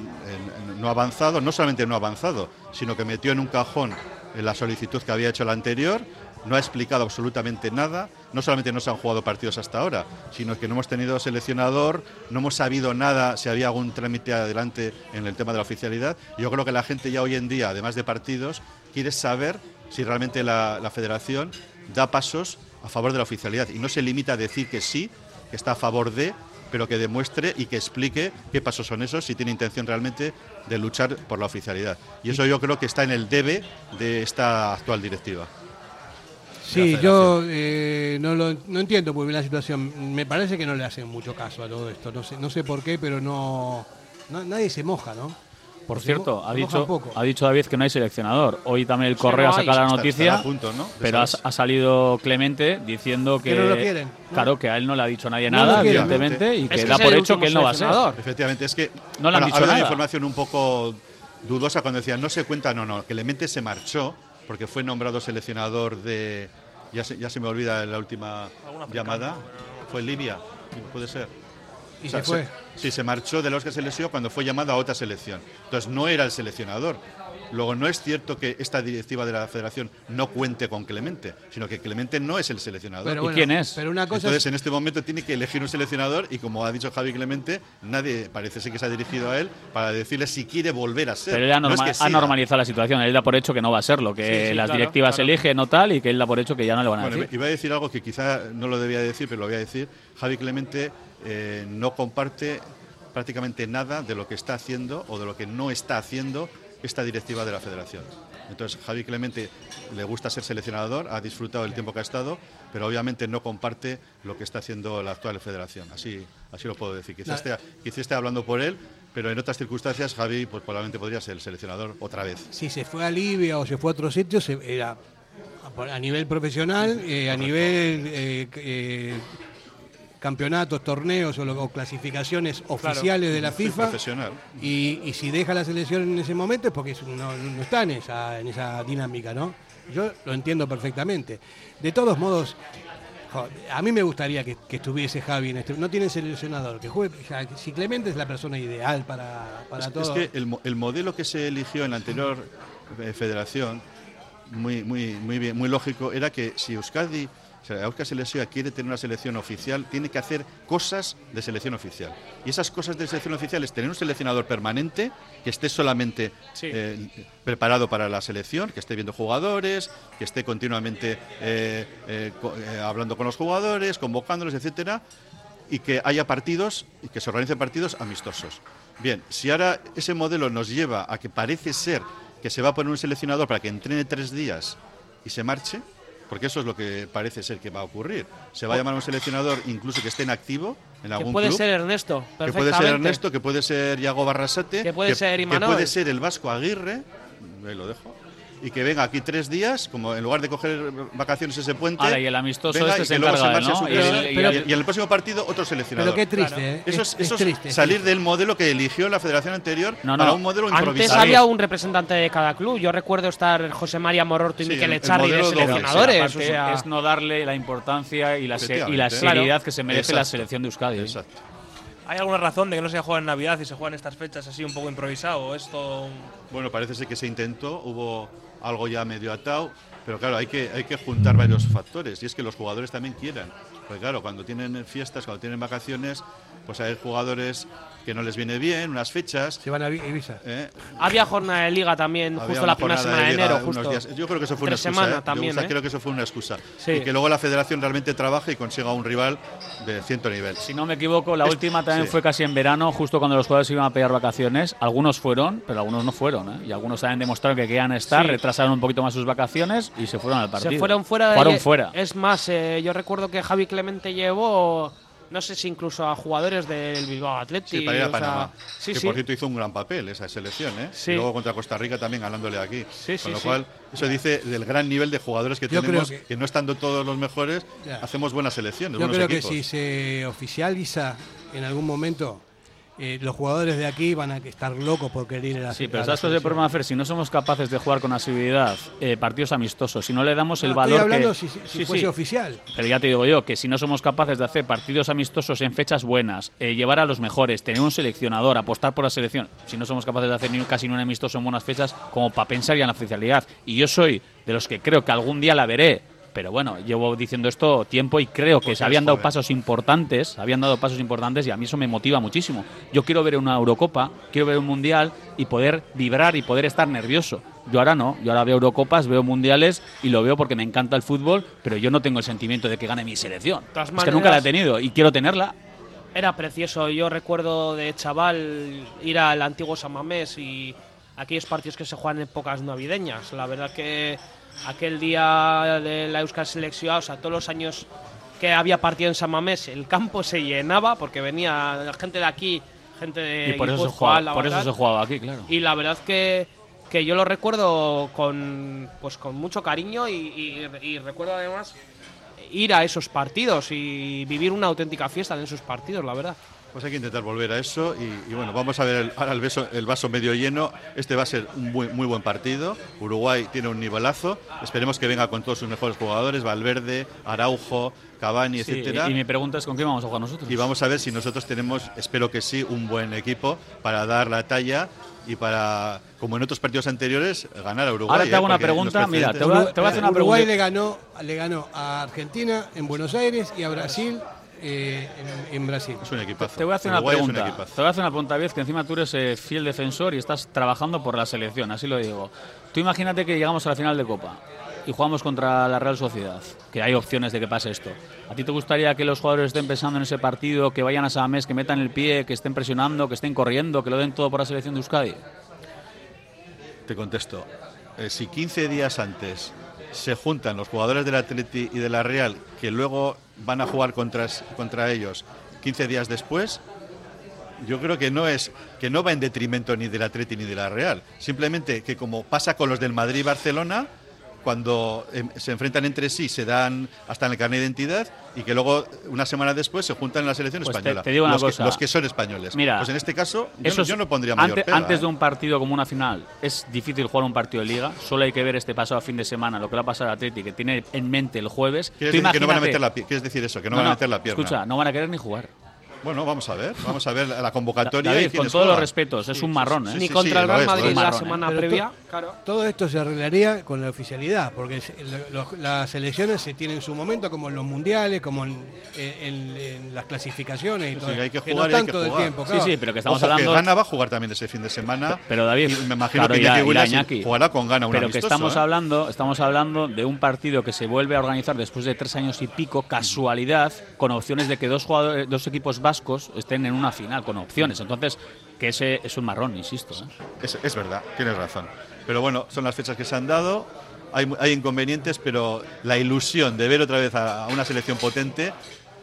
no ha avanzado, no solamente no ha avanzado, sino que metió en un cajón la solicitud que había hecho la anterior, no ha explicado absolutamente nada, no solamente no se han jugado partidos hasta ahora, sino que no hemos tenido seleccionador, no hemos sabido nada si había algún trámite adelante en el tema de la oficialidad. Yo creo que la gente ya hoy en día, además de partidos, quiere saber si realmente la federación da pasos a favor de la oficialidad y no se limita a decir que sí, que está a favor de, pero que demuestre y que explique qué pasos son esos si tiene intención realmente de luchar por la oficialidad. Y eso yo creo que está en el debe de esta actual directiva. Sí, yo eh, no, lo, no entiendo muy bien la situación. Me parece que no le hacen mucho caso a todo esto. No sé, no sé por qué, pero no, no- nadie se moja, ¿no? Por Pues cierto, ha dicho, ha dicho David que no hay seleccionador. Hoy también el correo no ha sacado la noticia, pero ha, salido Clemente diciendo que, Que no lo quieren, ¿no? claro, que a él no le ha dicho nadie nada, evidentemente, y Es que da por hecho que él no va a ser. Efectivamente, es que No le han bueno, dicho nada. una información un poco dudosa cuando decían no se cuenta, no, no, que Clemente se marchó porque fue nombrado seleccionador de. Ya se, ya se me olvida la última llamada. Fue Libia, puede ser. Y O sea, se fue. sí, se marchó de la Oscar Selección cuando fue llamado a otra selección. Entonces no era el seleccionador. Luego no es cierto que esta directiva de la federación no cuente con Clemente, sino que Clemente no es el seleccionador. Pero ¿Y bueno, quién es? Pero una cosa Entonces es, en este momento tiene que elegir un seleccionador y como ha dicho Javi Clemente, nadie parece ser que se ha dirigido a él para decirle si quiere volver a ser. Pero él ha, No es norma- que ha siga. normalizado la situación. Él da por hecho que no va a serlo, que Sí, sí, las claro, directivas claro. eligen o tal, y que él da por hecho que ya no le van a Bueno, decir. iba a decir algo que quizá no lo debía decir, pero lo voy a decir. Javi Clemente eh, no comparte prácticamente nada de lo que está haciendo o de lo que no está haciendo esta directiva de la federación. Entonces, Javi Clemente le gusta ser seleccionador, ha disfrutado el tiempo que ha estado, pero obviamente no comparte lo que está haciendo la actual federación. Así, así lo puedo decir. Quizá, La- esté, quizá esté hablando por él, pero en otras circunstancias Javi pues, probablemente podría ser el seleccionador otra vez. si se fue a Libia o se fue a otro sitio, se- era a- a nivel profesional, eh, a nivel eh, eh, campeonatos, torneos o, lo- o clasificaciones oficiales de la FIFA. profesional. Y, y si deja la selección en ese momento es porque no, no está en esa, en esa dinámica, ¿no? Yo lo entiendo perfectamente. De todos modos, jo, a mí me gustaría que, que estuviese Javi en este. No tiene seleccionador, que juegue. o sea, Si Clemente es la persona ideal para, para Es, todo. es que el modelo que se eligió en la anterior eh, federación, muy, muy, muy, bien, muy lógico, era que si Euskadi, o sea, Selección quiere tener una selección oficial, tiene que hacer cosas de selección oficial. Y esas cosas de selección oficial es tener un seleccionador permanente que esté solamente Sí. eh, preparado para la selección, que esté viendo jugadores, que esté continuamente eh, eh, co- eh, hablando con los jugadores, convocándolos, etcétera, y que haya partidos y que se organicen partidos amistosos. Bien, si ahora ese modelo nos lleva a que parece ser que se va a poner un seleccionador para que entrene tres días y se marche, porque eso es lo que parece ser que va a ocurrir. Se va a llamar a un seleccionador incluso que esté en activo en Que algún puede club. ser Ernesto, que puede ser. Ernesto, que puede ser Iago Barrasate, Que puede ser que Imanol. puede ser el Vasco Aguirre, ahí lo dejo, y que venga aquí tres días, como en lugar de coger vacaciones ese puente. Ahora, y el amistoso venga este y se encarga a ¿no? Y el- y el- y en el próximo partido otro seleccionador. Pero qué triste, ¿eh? Eso Es- es, eso es es triste, es salir triste. del modelo que eligió la federación anterior No, para no. un modelo Antes improvisado. había un representante de cada club. Yo recuerdo estar José María Mororto y Sí, Miquel el- el Echarri de sí, seleccionadores. Aparte, o sea, es no darle la importancia y la, se- y la seriedad Claro. que se merece la Exacto. selección de Euskadi. Exacto. ¿Hay alguna razón de que no se juega en Navidad y se juega en estas fechas así un poco improvisado? ¿O es todo un- Bueno, parece ser que se intentó, hubo algo ya medio atado, pero claro, hay que, hay que juntar varios factores y es que los jugadores también quieran. Porque claro, cuando tienen fiestas, cuando tienen vacaciones, pues hay jugadores que no les viene bien, unas fechas. Se van a Ibiza. ¿eh? había jornada de liga también, Había justo la primera semana de liga, enero. unos Justo. días. Yo creo que eso fue una excusa. semanas ¿eh? también, Yo, o sea, ¿eh? creo que eso fue una excusa. Sí. Y que luego la federación realmente trabaje y consiga un rival de ciento nivel. Si no me equivoco, la Es- última también sí. fue casi en verano, justo cuando los jugadores iban a pedir vacaciones. Algunos fueron, pero algunos no fueron. ¿eh? Y algunos también demostraron que querían estar, Sí. retrasaron un poquito más sus vacaciones y se fueron al partido. Se fueron fuera. de- Fueron fuera. Es más, eh, yo recuerdo que Javi Clemente llevó, no sé si incluso a jugadores del Bilbao Athletic. Sí, para ir a o sea, Panamá. sí, que sí. por cierto hizo un gran papel esa selección, ¿eh? Sí. Y luego contra Costa Rica también ganándole aquí. Sí, sí, Con lo sí. cual, eso dice del gran nivel de jugadores que Yo tenemos, creo que, que- no estando todos los mejores, Ya. hacemos buenas selecciones, Yo buenos creo que si se oficializa en algún momento, eh, los jugadores de aquí van a estar locos por querer ir a la Sí, pero ¿sabes cuál es el problema, Fer? Si no somos capaces de jugar con asiduidad eh, partidos amistosos, si no le damos el valor estoy hablando que... si, si Sí, fuese sí. oficial. Pero ya te digo yo que si no somos capaces de hacer partidos amistosos en fechas buenas, eh, llevar a los mejores, tener un seleccionador, apostar por la selección, si no somos capaces de hacer ni casi ni un amistoso en buenas fechas, como para pensar ya en la oficialidad. Y yo soy de los que creo que algún día la veré. Pero bueno, llevo diciendo esto tiempo y creo que Porque se habían dado joven. pasos importantes, habían dado pasos importantes y a mí eso me motiva muchísimo. Yo quiero ver una Eurocopa, quiero ver un Mundial y poder vibrar y poder estar nervioso. Yo ahora no, yo ahora veo Eurocopas, veo Mundiales y lo veo porque me encanta el fútbol, pero yo no tengo el sentimiento de que gane mi selección. todas Es que nunca la he tenido y quiero tenerla. Era precioso. Yo recuerdo de chaval ir al antiguo Samamés y aquellos partidos que se juegan en épocas navideñas. La verdad que aquel día de la Euskal Selección, o sea, todos los años que había partido en Samamés, el campo se llenaba porque venía la gente de aquí gente de Y por eso, se jugaba, Álava, por eso se jugaba aquí, claro. Y la verdad que, que yo lo recuerdo con, pues con mucho cariño y, y- y recuerdo además ir a esos partidos y vivir una auténtica fiesta en esos partidos, la verdad. Pues hay que intentar volver a eso y, y bueno, vamos a ver el, ahora el, beso- el vaso medio lleno. Este va a ser un muy, muy buen partido. Uruguay tiene un nivelazo. Esperemos que venga con todos sus mejores jugadores, Valverde, Araujo, Cavani, Sí, etcétera. y, y mi pregunta es: ¿con quién vamos a jugar nosotros? Y vamos a ver si nosotros tenemos, espero que sí, un buen equipo para dar la talla y para, como en otros partidos anteriores, ganar a Uruguay. Ahora te hago ¿eh? una en los pregunta, mira, te voy a- te voy a hacer una Uruguay pregunta. le ganó, le ganó a Argentina en Buenos Aires y a Brasil eh, en, en Brasil. Es un equipazo. Te voy a hacer una Uruguay es un pregunta. Te voy a hacer una pregunta, que encima tú eres eh, fiel defensor y estás trabajando por la selección, así lo digo. Tú imagínate que llegamos a la final de Copa y jugamos contra la Real Sociedad, que hay opciones de que pase esto. ¿A ti te gustaría que los jugadores estén pensando en ese partido, que vayan a Samamés, que metan el pie, que estén presionando, que estén corriendo, que lo den todo por la selección de Euskadi? Te contesto. Eh, si 15 días antes se juntan los jugadores del Atleti y de la Real, que luego van a jugar contra, contra ellos 15 días después, yo creo que no es que no va en detrimento ni del Atleti ni de la Real. Simplemente que como pasa con los del Madrid y Barcelona, cuando em, se enfrentan entre sí se dan hasta en el carnet de identidad y que luego una semana después se juntan en la selección Pues española. te digo una los, cosa. Que, los que son españoles. Mira, pues en este caso yo, Eso no, yo no pondría mayor antes, pega, antes ¿eh? de un partido como una final, es difícil jugar un partido de liga. Solo hay que ver este pasado fin de semana, lo que le ha pasado al Atleti, que tiene en mente el jueves. ¿Quieres decir que no van a imagínate- meter la pi- ¿Quieres decir eso? Que no, No, van a meter la pierna. Escucha, no van a querer ni jugar. Bueno, vamos a ver. Vamos a ver la convocatoria. David, y con todos los respetos, es un marrón, ¿eh? Ni contra el lo Real es, lo Madrid es. la ¿eh? semana Pero previa. Claro. Todo esto se arreglaría con la oficialidad, porque los- las elecciones se tienen en su momento, como en los mundiales, como en, en- en las clasificaciones y Sí, todo. hay que no jugar hay que jugar. tiempo, Sí, claro. sí, pero que estamos Ojo, hablando. que Gana va a jugar también ese fin de semana. Pero David, y me imagino claro, que irá- Iñaki Iñaki. jugará con gana un Pero que estamos ¿eh? hablando, estamos hablando de un partido que se vuelve a organizar después de tres años y pico, casualidad, con opciones de que dos jugadores, dos equipos vascos estén en una final, con opciones. Entonces, que ese es un marrón, insisto. ¿eh? Es, es verdad, tienes razón. Pero bueno, son las fechas que se han dado. Hay, hay inconvenientes, pero la ilusión de ver otra vez a, a una selección potente,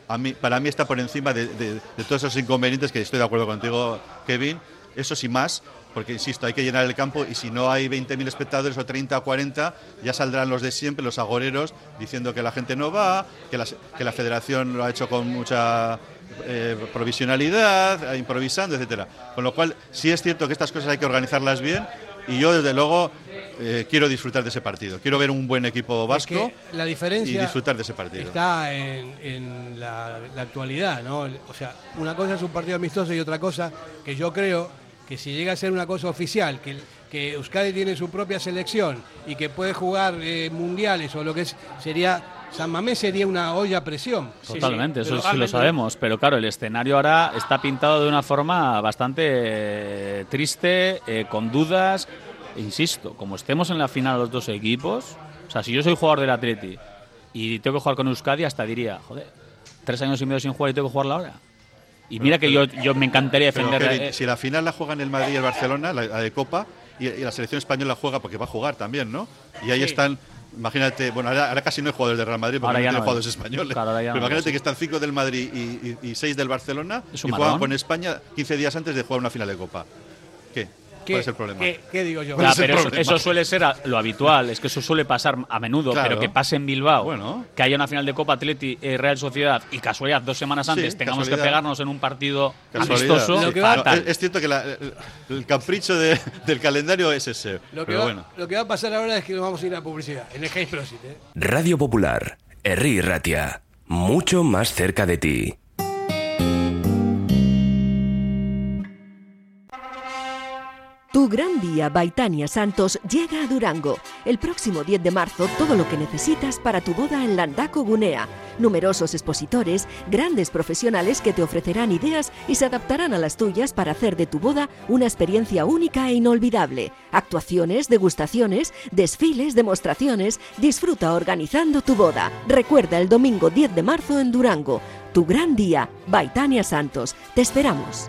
a mí, para mí está por encima de, de- de todos esos inconvenientes que estoy de acuerdo contigo, Kevin. Eso sí más, porque insisto, hay que llenar el campo y si no hay 20.000 espectadores o 30 o 40, ya saldrán los de siempre, los agoreros, diciendo que la gente no va, que la, que la federación lo ha hecho con mucha eh, provisionalidad, eh, improvisando, etcétera. Con lo cual, sí es cierto que estas cosas hay que organizarlas bien y yo, desde luego, eh, quiero disfrutar de ese partido. Quiero ver un buen equipo vasco que la diferencia y disfrutar de ese partido. Está en, en la, la actualidad, ¿no? O sea, una cosa es un partido amistoso y otra cosa que yo creo que si llega a ser una cosa oficial, que, que Euskadi tiene su propia selección y que puede jugar eh, mundiales o lo que es, sería, San Mamés sería una olla a presión. Totalmente, eso sí lo sabemos. Pero claro, el escenario ahora está pintado de una forma bastante eh, triste, eh, con dudas. Insisto, como estemos en la final los dos equipos, o sea, si yo soy jugador del Atleti y tengo que jugar con Euskadi, hasta diría, joder, tres años y medio sin jugar y tengo que jugarla ahora. Y mira que yo, yo me encantaría Pero, defender. Kevin, eh, si la final la juegan el Madrid y el Barcelona, la, la de Copa, y, y la selección española juega porque va a jugar también, ¿no? Y ahí Sí. están, imagínate, bueno, ahora, ahora casi no hay jugadores del Real Madrid porque Ahora no tiene no jugadores es. españoles. Claro, Pero no imagínate que están cinco del Madrid y, y- y seis del Barcelona y juegan con España 15 días antes de jugar una final de Copa. ¿Qué? ¿Qué, ¿Cuál es el problema? qué- qué digo yo? ¿Cuál Ya, es el pero eso, suele ser a- lo habitual, es que eso suele pasar a menudo, Claro. pero que pase en Bilbao, Bueno. que haya una final de Copa Atleti eh, Real Sociedad y casualidad dos semanas Sí, antes tengamos casualidad. que pegarnos en un partido Casualidad. amistoso, que va-. No, es, cierto que la- el, el capricho de- del calendario es ese. Lo que, va, bueno. lo que va a pasar ahora es que nos vamos a ir a publicidad, en el Prosit, ¿eh? Radio Popular, Herri Ratia, mucho más cerca de ti. Tu gran día, Baitania Santos, llega a Durango. El próximo 10 de marzo, todo lo que necesitas para tu boda en Landaco Gunea. Numerosos expositores, grandes profesionales que te ofrecerán ideas y se adaptarán a las tuyas para hacer de tu boda una experiencia única e inolvidable. Actuaciones, degustaciones, desfiles, demostraciones. Disfruta organizando tu boda. Recuerda el domingo 10 de marzo en Durango. Tu gran día, Baitania Santos. Te esperamos.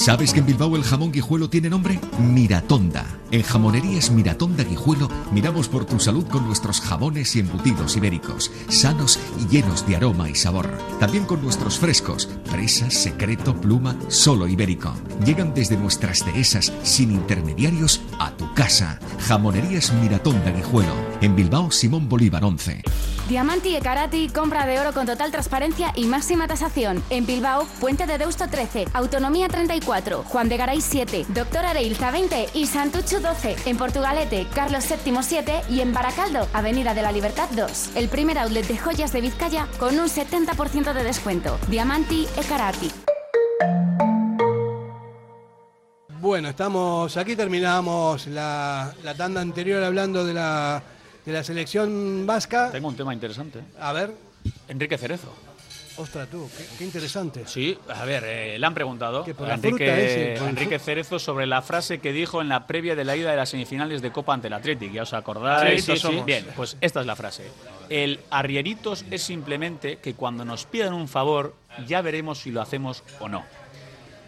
¿Sabes que en Bilbao el jamón guijuelo tiene nombre? Miratonda. En Jamonerías Miratonda Guijuelo miramos por tu salud con nuestros jamones y embutidos ibéricos, sanos y llenos de aroma y sabor. También con nuestros frescos, presa, secreto, pluma, solo ibérico. Llegan desde nuestras dehesas sin intermediarios a tu casa. Jamonerías Miratonda Guijuelo. En Bilbao Simón Bolívar 11. Diamanti e Karati, compra de oro con total transparencia y máxima tasación. En Bilbao, Puente de Deusto 13, Autonomía 34, Juan de Garay 7, Doctor Areilza 20 y Santucho 12. En Portugalete, Carlos VII 7 y en Baracaldo, Avenida de la Libertad 2. El primer outlet de joyas de Vizcaya con un 70% de descuento. Diamanti e Karati. Bueno, estamos aquí, terminamos la, la tanda anterior hablando de la, de la selección vasca. Tengo un tema interesante. A ver, Enrique Cerezo. Ostras tú, qué, qué interesante. Sí, a ver, eh, le han preguntado a Enrique, ese, Enrique Cerezo sobre la frase que dijo en la previa de la ida de las semifinales de Copa ante el Athletic. ¿Ya os acordáis? Sí, sí, sí. Bien, pues esta es la frase. El arrieritos es simplemente que cuando nos pidan un favor ya veremos si lo hacemos o no.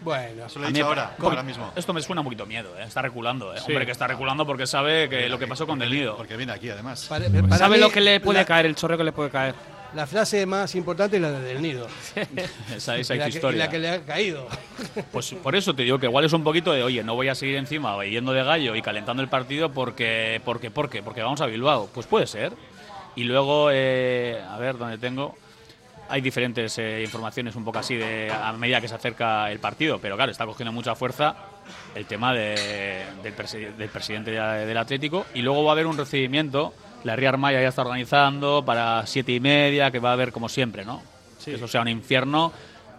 Bueno, Eso lo he dicho ahora, ¿Cómo? ahora mismo. Esto me suena un poquito miedo, ¿eh? está reculando. ¿eh? Sí. Hombre, que está reculando porque sabe que lo que pasó con Del Nido. Porque viene aquí, además. para- para Sabe mí, lo que le puede la, caer, el chorro que le puede caer. La frase más importante es la del nido. [laughs] Esa, esa la, que, historia. la que le ha caído. Pues por eso te digo que igual es un poquito de, oye, no voy a seguir encima yendo de gallo y calentando el partido porque, porque, porque, porque vamos a Bilbao. Pues puede ser. Y luego, eh, a ver, ¿dónde tengo? Hay diferentes eh, informaciones un poco así de a medida que se acerca el partido, pero claro, está cogiendo mucha fuerza el tema de- del, presi- del presidente de- del Atlético y luego va a haber un recibimiento, la Ría Armaya ya está organizando para siete y media, que va a haber como siempre, ¿no? Que eso sea un infierno,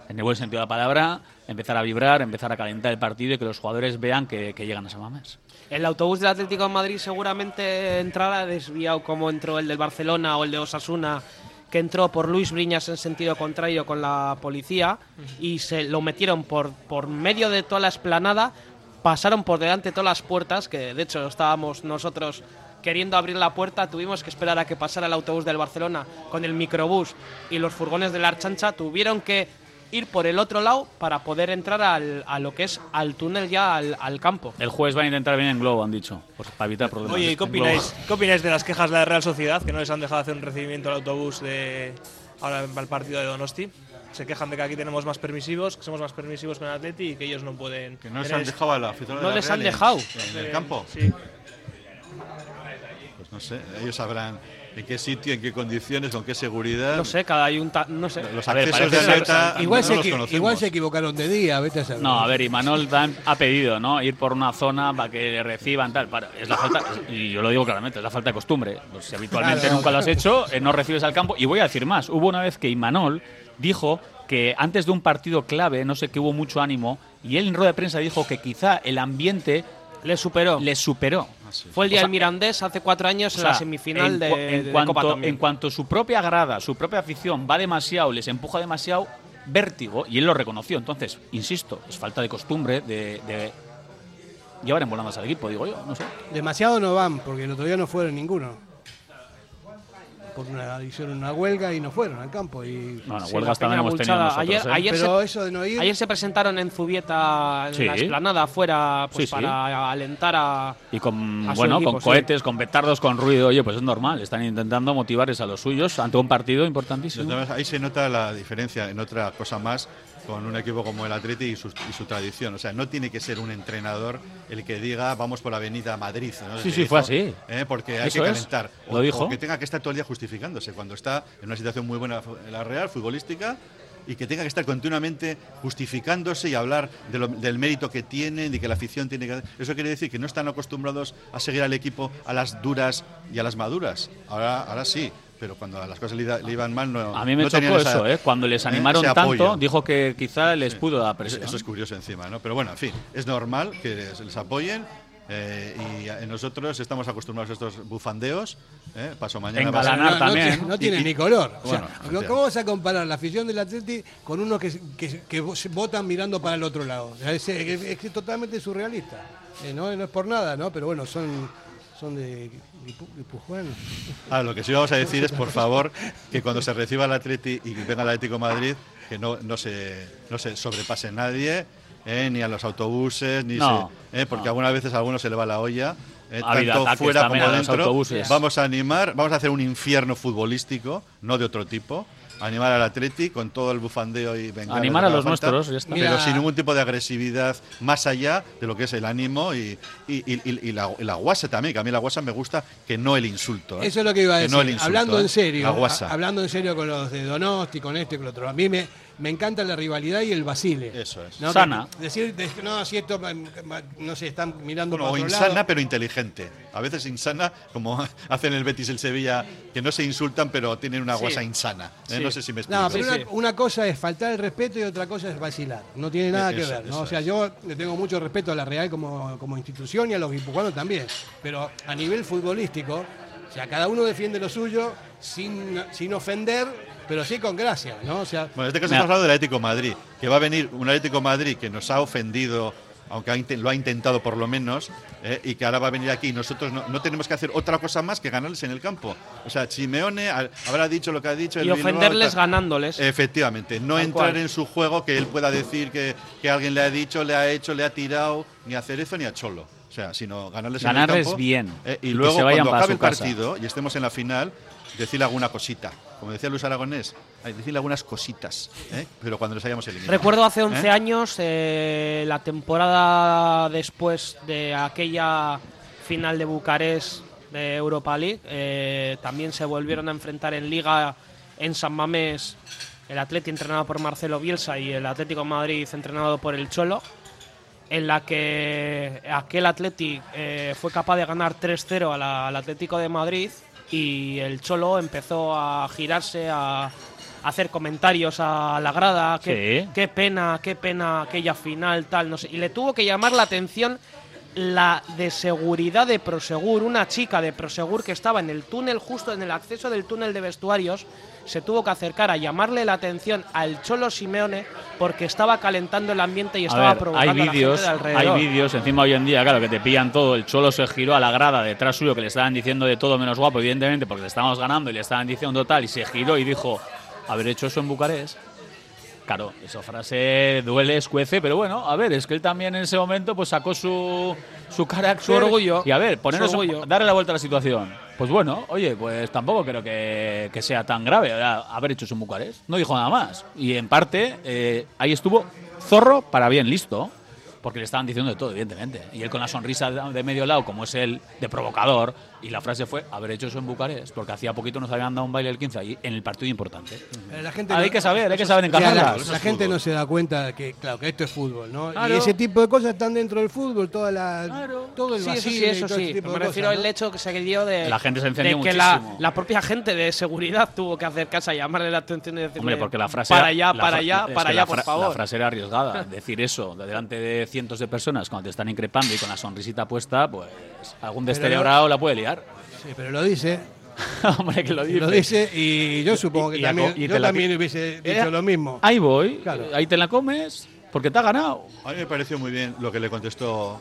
en el buen sentido de la palabra, empezar a vibrar, empezar a calentar el partido y que los jugadores vean que, que llegan a San Mamés. El autobús del Atlético de Madrid seguramente entrará desviado como entró el del Barcelona o el de Osasuna, que entró por Luis Briñas en sentido contrario con la policía y se lo metieron por, por medio de toda la esplanada, pasaron por delante de todas las puertas, que de hecho estábamos nosotros queriendo abrir la puerta, tuvimos que esperar a que pasara el autobús del Barcelona con el microbús y los furgones de la Archancha, tuvieron que ir por el otro lado para poder entrar al- a lo que es al túnel ya al, al campo. El jueves van a intentar venir en globo, han dicho, pues, para evitar problemas. Oye, ¿y En qué opináis, qué opináis de las quejas de la Real Sociedad que no les han dejado hacer un recibimiento al autobús de ahora para el partido de Donosti? Se quejan de que aquí tenemos más permisivos, que somos más permisivos con el Atleti y que ellos no pueden. Que no les han dejado a la afición de No la les han Real en- dejado. En, el Eh, campo. Sí. No sé, ellos sabrán en qué sitio, en qué condiciones, con qué seguridad. No sé, cada ayunta, no sé. Los A ver, accesos de Igual, no se, los equi- conocemos. igual se equivocaron de día, vete a saber. No, a ver, y Manol Dan ha pedido, ¿no? Ir por una zona para que le reciban tal. Para, es la falta, y yo lo digo claramente, es la falta de costumbre. Pues si habitualmente Claro. nunca lo has hecho, eh, no recibes al campo. Y voy a decir más. Hubo una vez que Imanol dijo que antes de un partido clave, no sé que hubo mucho ánimo, y él en rueda de prensa dijo que quizá el ambiente Le superó. le superó. Fue el día O sea, del Mirandés hace cuatro años O en la semifinal en de, en de cuanto, Copa también. En cuanto su propia grada, su propia afición va demasiado, les empuja demasiado, vértigo, y él lo reconoció. Entonces, insisto, es falta de costumbre de, de llevar en volandas al equipo, digo yo, no sé. Demasiado no van, porque el otro día no fueron ninguno. Por una, hicieron una huelga y no fueron al campo. Y, Bueno, Sí, huelgas también hemos tenido nosotros. Ayer- ¿eh? ayer pero se- eso de no ir. Ayer se presentaron en Zubieta en Sí. la explanada afuera pues, Sí, sí. para alentar a. Y con, a bueno, equipo, con sí. cohetes, con petardos, con ruido, oye, pues es normal. Están intentando motivar a los suyos ante un partido importantísimo. Entonces, ahí se nota la diferencia en otra cosa más con un equipo como el Atleti y su, y su tradición. O sea, no tiene que ser un entrenador el que diga vamos por Avenida Madrid. ¿no? Sí, sí, fue así. ¿eh? Porque hay Eso que es. calentar. Lo dijo. o que tenga que estar todo el día justificándose cuando está en una situación muy buena la Real, futbolística. Y que tenga que estar continuamente justificándose y hablar de lo- del mérito que tiene, de que la afición tiene que. Eso quiere decir que no están acostumbrados a seguir al equipo a las duras y a las maduras. Ahora, ahora sí, pero cuando las cosas le, le iban mal, no. A mí me no chocó esa- eso, ¿eh? Cuando les ¿eh? animaron tanto, dijo que quizá les pudo dar Eso, presión. eso es curioso encima, ¿no? Pero bueno, en fin, es normal que les, les apoyen. Eh, y nosotros estamos acostumbrados a estos bufandeos. ¿eh? Paso mañana. Engalanar No, también. tiene- no tiene y- ni color. O sea, bueno, ¿cómo- o sea. ¿Cómo vas a comparar la afición del Atleti con unos que, que, que votan mirando para el otro lado? O sea, es, es- es totalmente surrealista. Eh, no, no es por nada, ¿no? Pero bueno, son, son de Guipúzcoa. Ah, lo que sí vamos a decir es, por favor, que cuando se reciba el Atleti y que venga el Atlético de Madrid, que no, no, se, no se sobrepase nadie, eh, ni a los autobuses, ni No, se- eh, porque no. algunas veces a algunos se le va la olla. eh, Ha tanto fuera como dentro. Vamos a animar, vamos a hacer un infierno futbolístico, no de otro tipo. Animar al Atleti con todo el bufandeo y venga. Animar a los nuestros, ya está. Pero Mira- sin ningún tipo de agresividad más allá de lo que es el ánimo y, y, y- y- y la, y la guasa también, que a mí la guasa me gusta que no el insulto. ¿eh? Eso es lo que iba a Que decir. no el insulto, hablando ¿eh? en serio, La guasa. a- hablando en serio con los de Donosti, con este, con el otro. A mí me, me encanta la rivalidad y el vacile. Eso es. ¿no? Sana. Que- decir, de- no, si esto, no sé, están mirando Bueno, o para otro insana lado. pero inteligente. A veces insana, como [laughs] hacen el Betis y el Sevilla, que no se insultan pero tienen una Sí. guasa insana. ¿eh? Sí. No sé si me explico. No, pero una, cosa es faltar el respeto y otra cosa es vacilar. No tiene nada Eh, que ver, ¿no? O sea, es. yo le tengo mucho respeto a la Real como, como institución y a los guipuzcoanos también. Pero a nivel futbolístico, o sea, cada uno defiende lo suyo sin, sin ofender, pero sí con gracia, ¿no? O sea, Bueno, en este caso Mira. estamos hablando del Atlético de Madrid, que va a venir un Atlético de Madrid que nos ha ofendido, aunque lo ha intentado por lo menos, eh, y que ahora va a venir aquí nosotros no, no tenemos que hacer otra cosa más que ganarles en el campo. O sea, Simeone a- habrá dicho lo que ha dicho. el Y ofenderles ganándoles. Efectivamente, no entrar cual. en su juego que él pueda decir que, que alguien le ha dicho, le ha hecho, le ha tirado, ni a Cerezo ni a Cholo. O sea, sino ganarles en Ganarles el campo. bien. eh, Y y que luego, se vayan cuando para acabe su el partido y estemos en la final, decirle alguna cosita. Como decía Luis Aragonés, decirle algunas cositas, ¿eh? pero cuando les hayamos eliminado. Recuerdo hace 11 ¿Eh? años, eh, la temporada después de aquella final de Bucarest de Europa League, eh, también se volvieron a enfrentar en Liga en San Mamés el Atleti entrenado por Marcelo Bielsa y el Atlético de Madrid entrenado por el Cholo, en la que aquel Atleti eh, fue capaz de ganar 3-0 a la- al Atlético de Madrid y el Cholo empezó a girarse, a, a hacer comentarios a la grada, qué, Sí. qué pena, qué pena aquella final, tal, no sé. Y le tuvo que llamar la atención la de seguridad de Prosegur, una chica de Prosegur que estaba en el túnel, justo en el acceso del túnel de vestuarios, se tuvo que acercar a llamarle la atención al Cholo Simeone porque estaba calentando el ambiente y A estaba ver, provocando hay vídeos, hay vídeos, encima hoy en día, claro, que te pillan todo. El Cholo se giró a la grada detrás suyo, que le estaban diciendo de todo menos guapo, evidentemente, porque le estábamos ganando y le estaban diciendo tal, y se giró y dijo, haber hecho eso en Bucarest. Claro, esa frase duele, escuece, pero bueno, a ver, es que él también en ese momento pues sacó su, su carácter. Su orgullo. Y a ver, ponernos Su un- darle la vuelta a la situación. Pues bueno, oye, pues tampoco creo que, que sea tan grave haber hecho en Bucarest. No dijo nada más. Y en parte, eh, ahí estuvo zorro para bien listo. Porque le estaban diciendo de todo, evidentemente. Y él con la sonrisa de medio lado, como es él, de provocador. Y la frase fue, haber hecho eso en Bucarest. Porque hacía poquito nos habían dado un baile el 15 allí, en el partido importante. Pero la gente hay no- que saber, hay que saber encajarlas. la, la gente no se da cuenta que, claro, que esto es fútbol, ¿no? Claro. Y ese tipo de cosas están dentro del fútbol, toda la, todo el Sí, eso sí, eso todo ese sí. Me refiero cosas, al hecho que se dio de, La gente se encendió de que la, la propia gente de seguridad tuvo que acercarse a llamarle la atención y decirle Hombre, porque la frase para era- allá, la para allá, para allá, la por favor. La frase era arriesgada. [laughs] Decir eso delante de cientos de personas cuando te están increpando y con la sonrisita puesta, pues algún descerebrado la puede liar. Sí, pero lo dice. [laughs] Hombre, que lo dice. Lo dice y yo supongo que Y- y a también, y yo también hubiese dicho Era- lo mismo. Ahí voy, Claro. ahí te la comes, porque te ha ganado. A mí me pareció muy bien lo que le contestó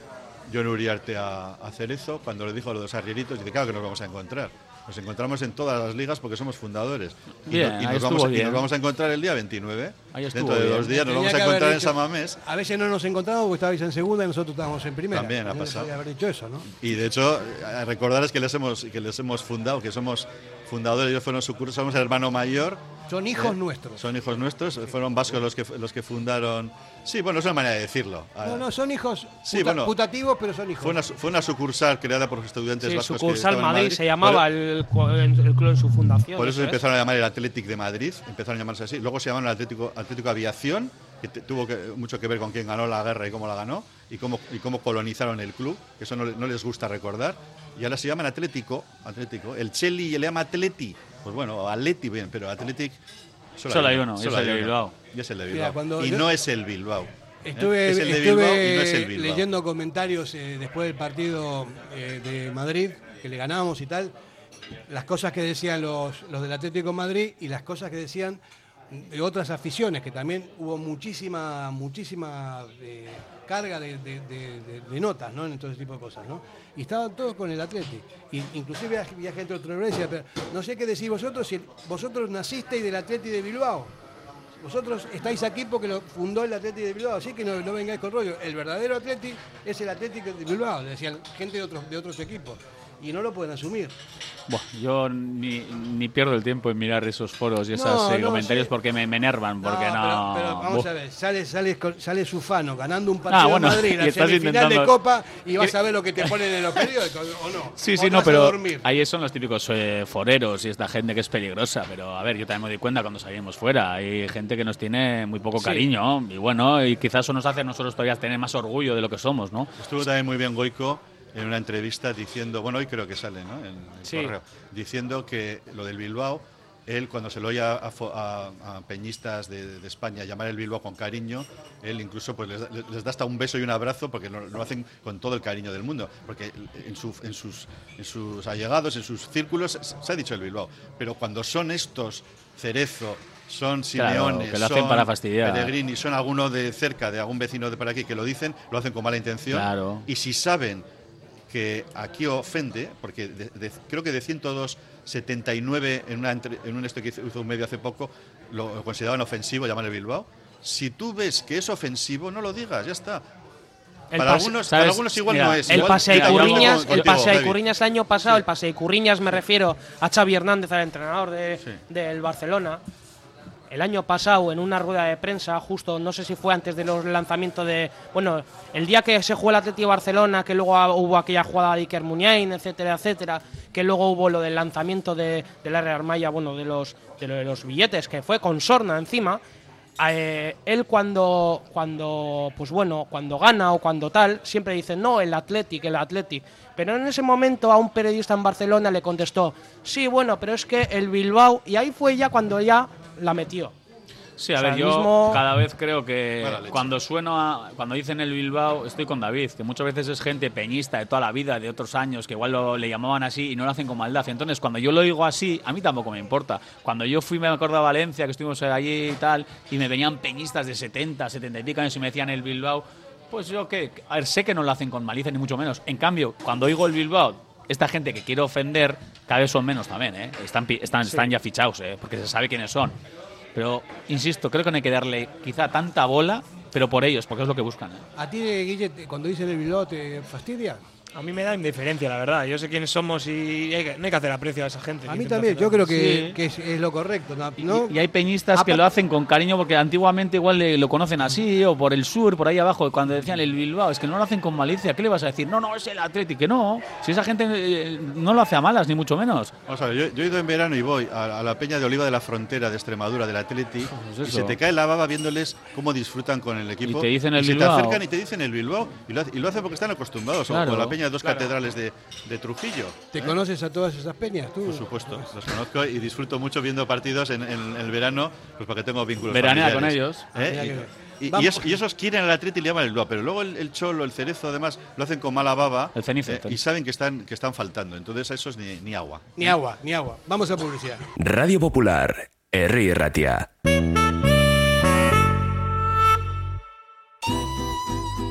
John Uriarte a, a Cerezo cuando le dijo a los dos arrieritos. Dice, claro que nos vamos a encontrar. Nos encontramos en todas las ligas porque somos fundadores. Y, Bien, no- y nos vamos, y nos vamos a encontrar el día 29. Ahí estuvo Dentro de bien. dos días nos Tenía vamos a encontrar en dicho- San Mamés. A veces no nos encontramos porque estabais en segunda y nosotros estábamos en primera. También ha pasado. haber dicho eso, ¿no? Y de hecho, recordarles que les hemos, que les hemos fundado, que somos fundadores, ellos fueron su curso, somos el hermano mayor. Son hijos Eh, nuestros. Son hijos nuestros, fueron vascos los que, los que fundaron. Sí, bueno, es una manera de decirlo. No, no, son hijos Sí, puta- bueno. putativos, pero son hijos. Fue una, fue una sucursal creada por los estudiantes Sí, vascos. que sucursal estaban en Madrid, se llamaba Por- el, el- el club en su fundación. Por eso eso es. empezaron a llamar el Athletic de Madrid, empezaron a llamarse así. Luego se llamaron el Atlético, Atlético Aviación, que te- tuvo que- mucho que ver con quién ganó la guerra y cómo la ganó, y cómo, y cómo colonizaron el club, que eso no les gusta recordar. Y ahora se llaman Atlético, Atlético. El Cheli le llama Atleti. Pues bueno, Atleti bien, pero Athletic Solo hay uno, y es el de Bilbao. Y es el de Mira, Bilbao. cuando y yo- no es el Bilbao. Estuve, Es el de estuve Bilbao y no es el Bilbao. leyendo comentarios eh, después del partido eh, de Madrid, que le ganamos y tal, las cosas que decían los, los del Atlético de Madrid y las cosas que decían de otras aficiones, que también hubo muchísima, muchísima eh, carga de, notas ¿no? en todo ese tipo de cosas. ¿no? Y estaban todos con el Atlético. Y, inclusive había, gente de iglesia, pero no sé qué decís vosotros, si vosotros nacisteis del Atlético de Bilbao. Vosotros estáis aquí porque lo fundó el Atlético de Bilbao, así que no, no vengáis con rollo. El verdadero Atlético es el Atlético de Bilbao, decían gente de otros, de otros equipos. Y no lo pueden asumir. Buah, yo ni, ni pierdo el tiempo en mirar esos foros y esos No, no, comentarios sí. porque me, me enervan, porque no... Pero, pero vamos Buf. a ver, sale, sale, sale Sufano ganando un partido Ah, bueno, [laughs] en Madrid, y la estás semifinal de intentando- Copa, y vas a ver lo que te ponen en los periódicos, ¿o no? [laughs] Sí, sí, no, pero ahí son los típicos eh, foreros y esta gente que es peligrosa. Pero a ver, yo también me doy cuenta cuando salimos fuera. Hay gente que nos tiene muy poco Sí. cariño y bueno, y quizás eso nos hace a nosotros todavía tener más orgullo de lo que somos, ¿no? Estuvo también muy bien Goico en una entrevista diciendo, bueno, hoy creo que sale, ¿no? En el Sí. correo, diciendo que lo del Bilbao, él cuando se lo oye a, a a- peñistas de, de España llamar el Bilbao con cariño, él incluso pues les, da- les da hasta un beso y un abrazo porque lo, lo hacen con todo el cariño del mundo, porque en, su- en sus, en sus allegados, en sus círculos, se- ha dicho el Bilbao, pero cuando son estos, Cerezo, son Claro, Simeone, que lo hacen son para fastidiar. Pellegrini, son alguno de cerca, de algún vecino de por aquí que lo dicen, lo hacen con mala intención. Claro. Y si saben que aquí ofende, porque de- de- creo que de 102, 79 en, una, entre- en un esto que hizo un medio hace poco, lo consideraban ofensivo llamar el Bilbao. Si tú ves que es ofensivo, no lo digas, ya está. El para, pase- algunos, para algunos igual Mira, no es. El pase de Curriñas, el pase de. Curriñas el año pasado, el pase de Curriñas me refiero a Xavi Hernández, al entrenador de- del Barcelona. El año pasado, en una rueda de prensa, justo, no sé si fue antes de los lanzamientos de. Bueno, el día que se jugó el Atlético Barcelona, que luego hubo aquella jugada de Iker Muniain, etcétera, etcétera, que luego hubo lo del lanzamiento de, del área Armaya, bueno, de los, de lo de los billetes, que fue con Sorna encima. eh, él cuando, cuando, pues bueno, cuando gana o cuando tal, siempre dice, no, el Athletic, el Athletic. Pero en ese momento a un periodista en Barcelona le contestó, sí, bueno, pero es que el Bilbao, y ahí fue ya cuando ya la metió. Sí, a O sea, ver, yo mismo- cada vez creo que cuando sueno a, cuando dicen el Bilbao, estoy con David, que muchas veces es gente peñista de toda la vida, de otros años, que igual lo, le llamaban así y no lo hacen con maldad. Entonces, cuando yo lo digo así, a mí tampoco me importa. Cuando yo fui, me acuerdo a Valencia, que estuvimos allí y tal, y me venían peñistas de 70, 70 y pico años y me decían el Bilbao, pues yo que, a ver, sé que no lo hacen con malicia ni mucho menos. En cambio, cuando oigo el Bilbao, esta gente que quiere ofender, cada vez son menos también, ¿eh? Están, están, están ya fichados, ¿eh? Porque se sabe quiénes son. Pero, insisto, creo que no hay que darle quizá tanta bola, pero por ellos, porque es lo que buscan. ¿eh? ¿A ti, Guille, cuando dicen el Bilbao te fastidia? A mí me da indiferencia, la verdad. Yo sé quiénes somos y hay que- no hay que hacer aprecio a esa gente. A mí también, hacer yo creo que, Sí. que es, es lo correcto. Y hay peñistas que lo hacen con cariño porque antiguamente igual le- lo conocen así, o por el sur, por ahí abajo, cuando decían el Bilbao, es que no lo hacen con malicia. ¿Qué le vas a decir? No, no, es el Atlético, que no. Si esa gente eh, no lo hace a malas, ni mucho menos. Vamos a ver, yo, yo he ido en verano y voy a, a la Peña de Oliva de la Frontera de Extremadura, del Atleti, Pues y se te cae la baba viéndoles cómo disfrutan con el equipo. Y te dicen el se Bilbao. te acercan y te dicen el Bilbao, y lo, y lo hacen porque están acostumbrados, o- Claro. o la Peña de dos Claro. catedrales de, de Trujillo. ¿Te ¿eh? conoces a todas esas peñas tú? Por supuesto, los conozco y disfruto mucho viendo partidos en, en el verano, pues porque tengo vínculos Veranea con ellos. ¿Eh? Y- esos quieren al Atleti y le llaman el Bilbao, pero luego el, el Cholo, el Cerezo, además, lo hacen con mala baba El cenizo, eh, y saben que están, que están faltando. Entonces a esos ni, ni agua. Ni agua, ni agua. Vamos a publicidad. Radio Popular, Herri Ratia.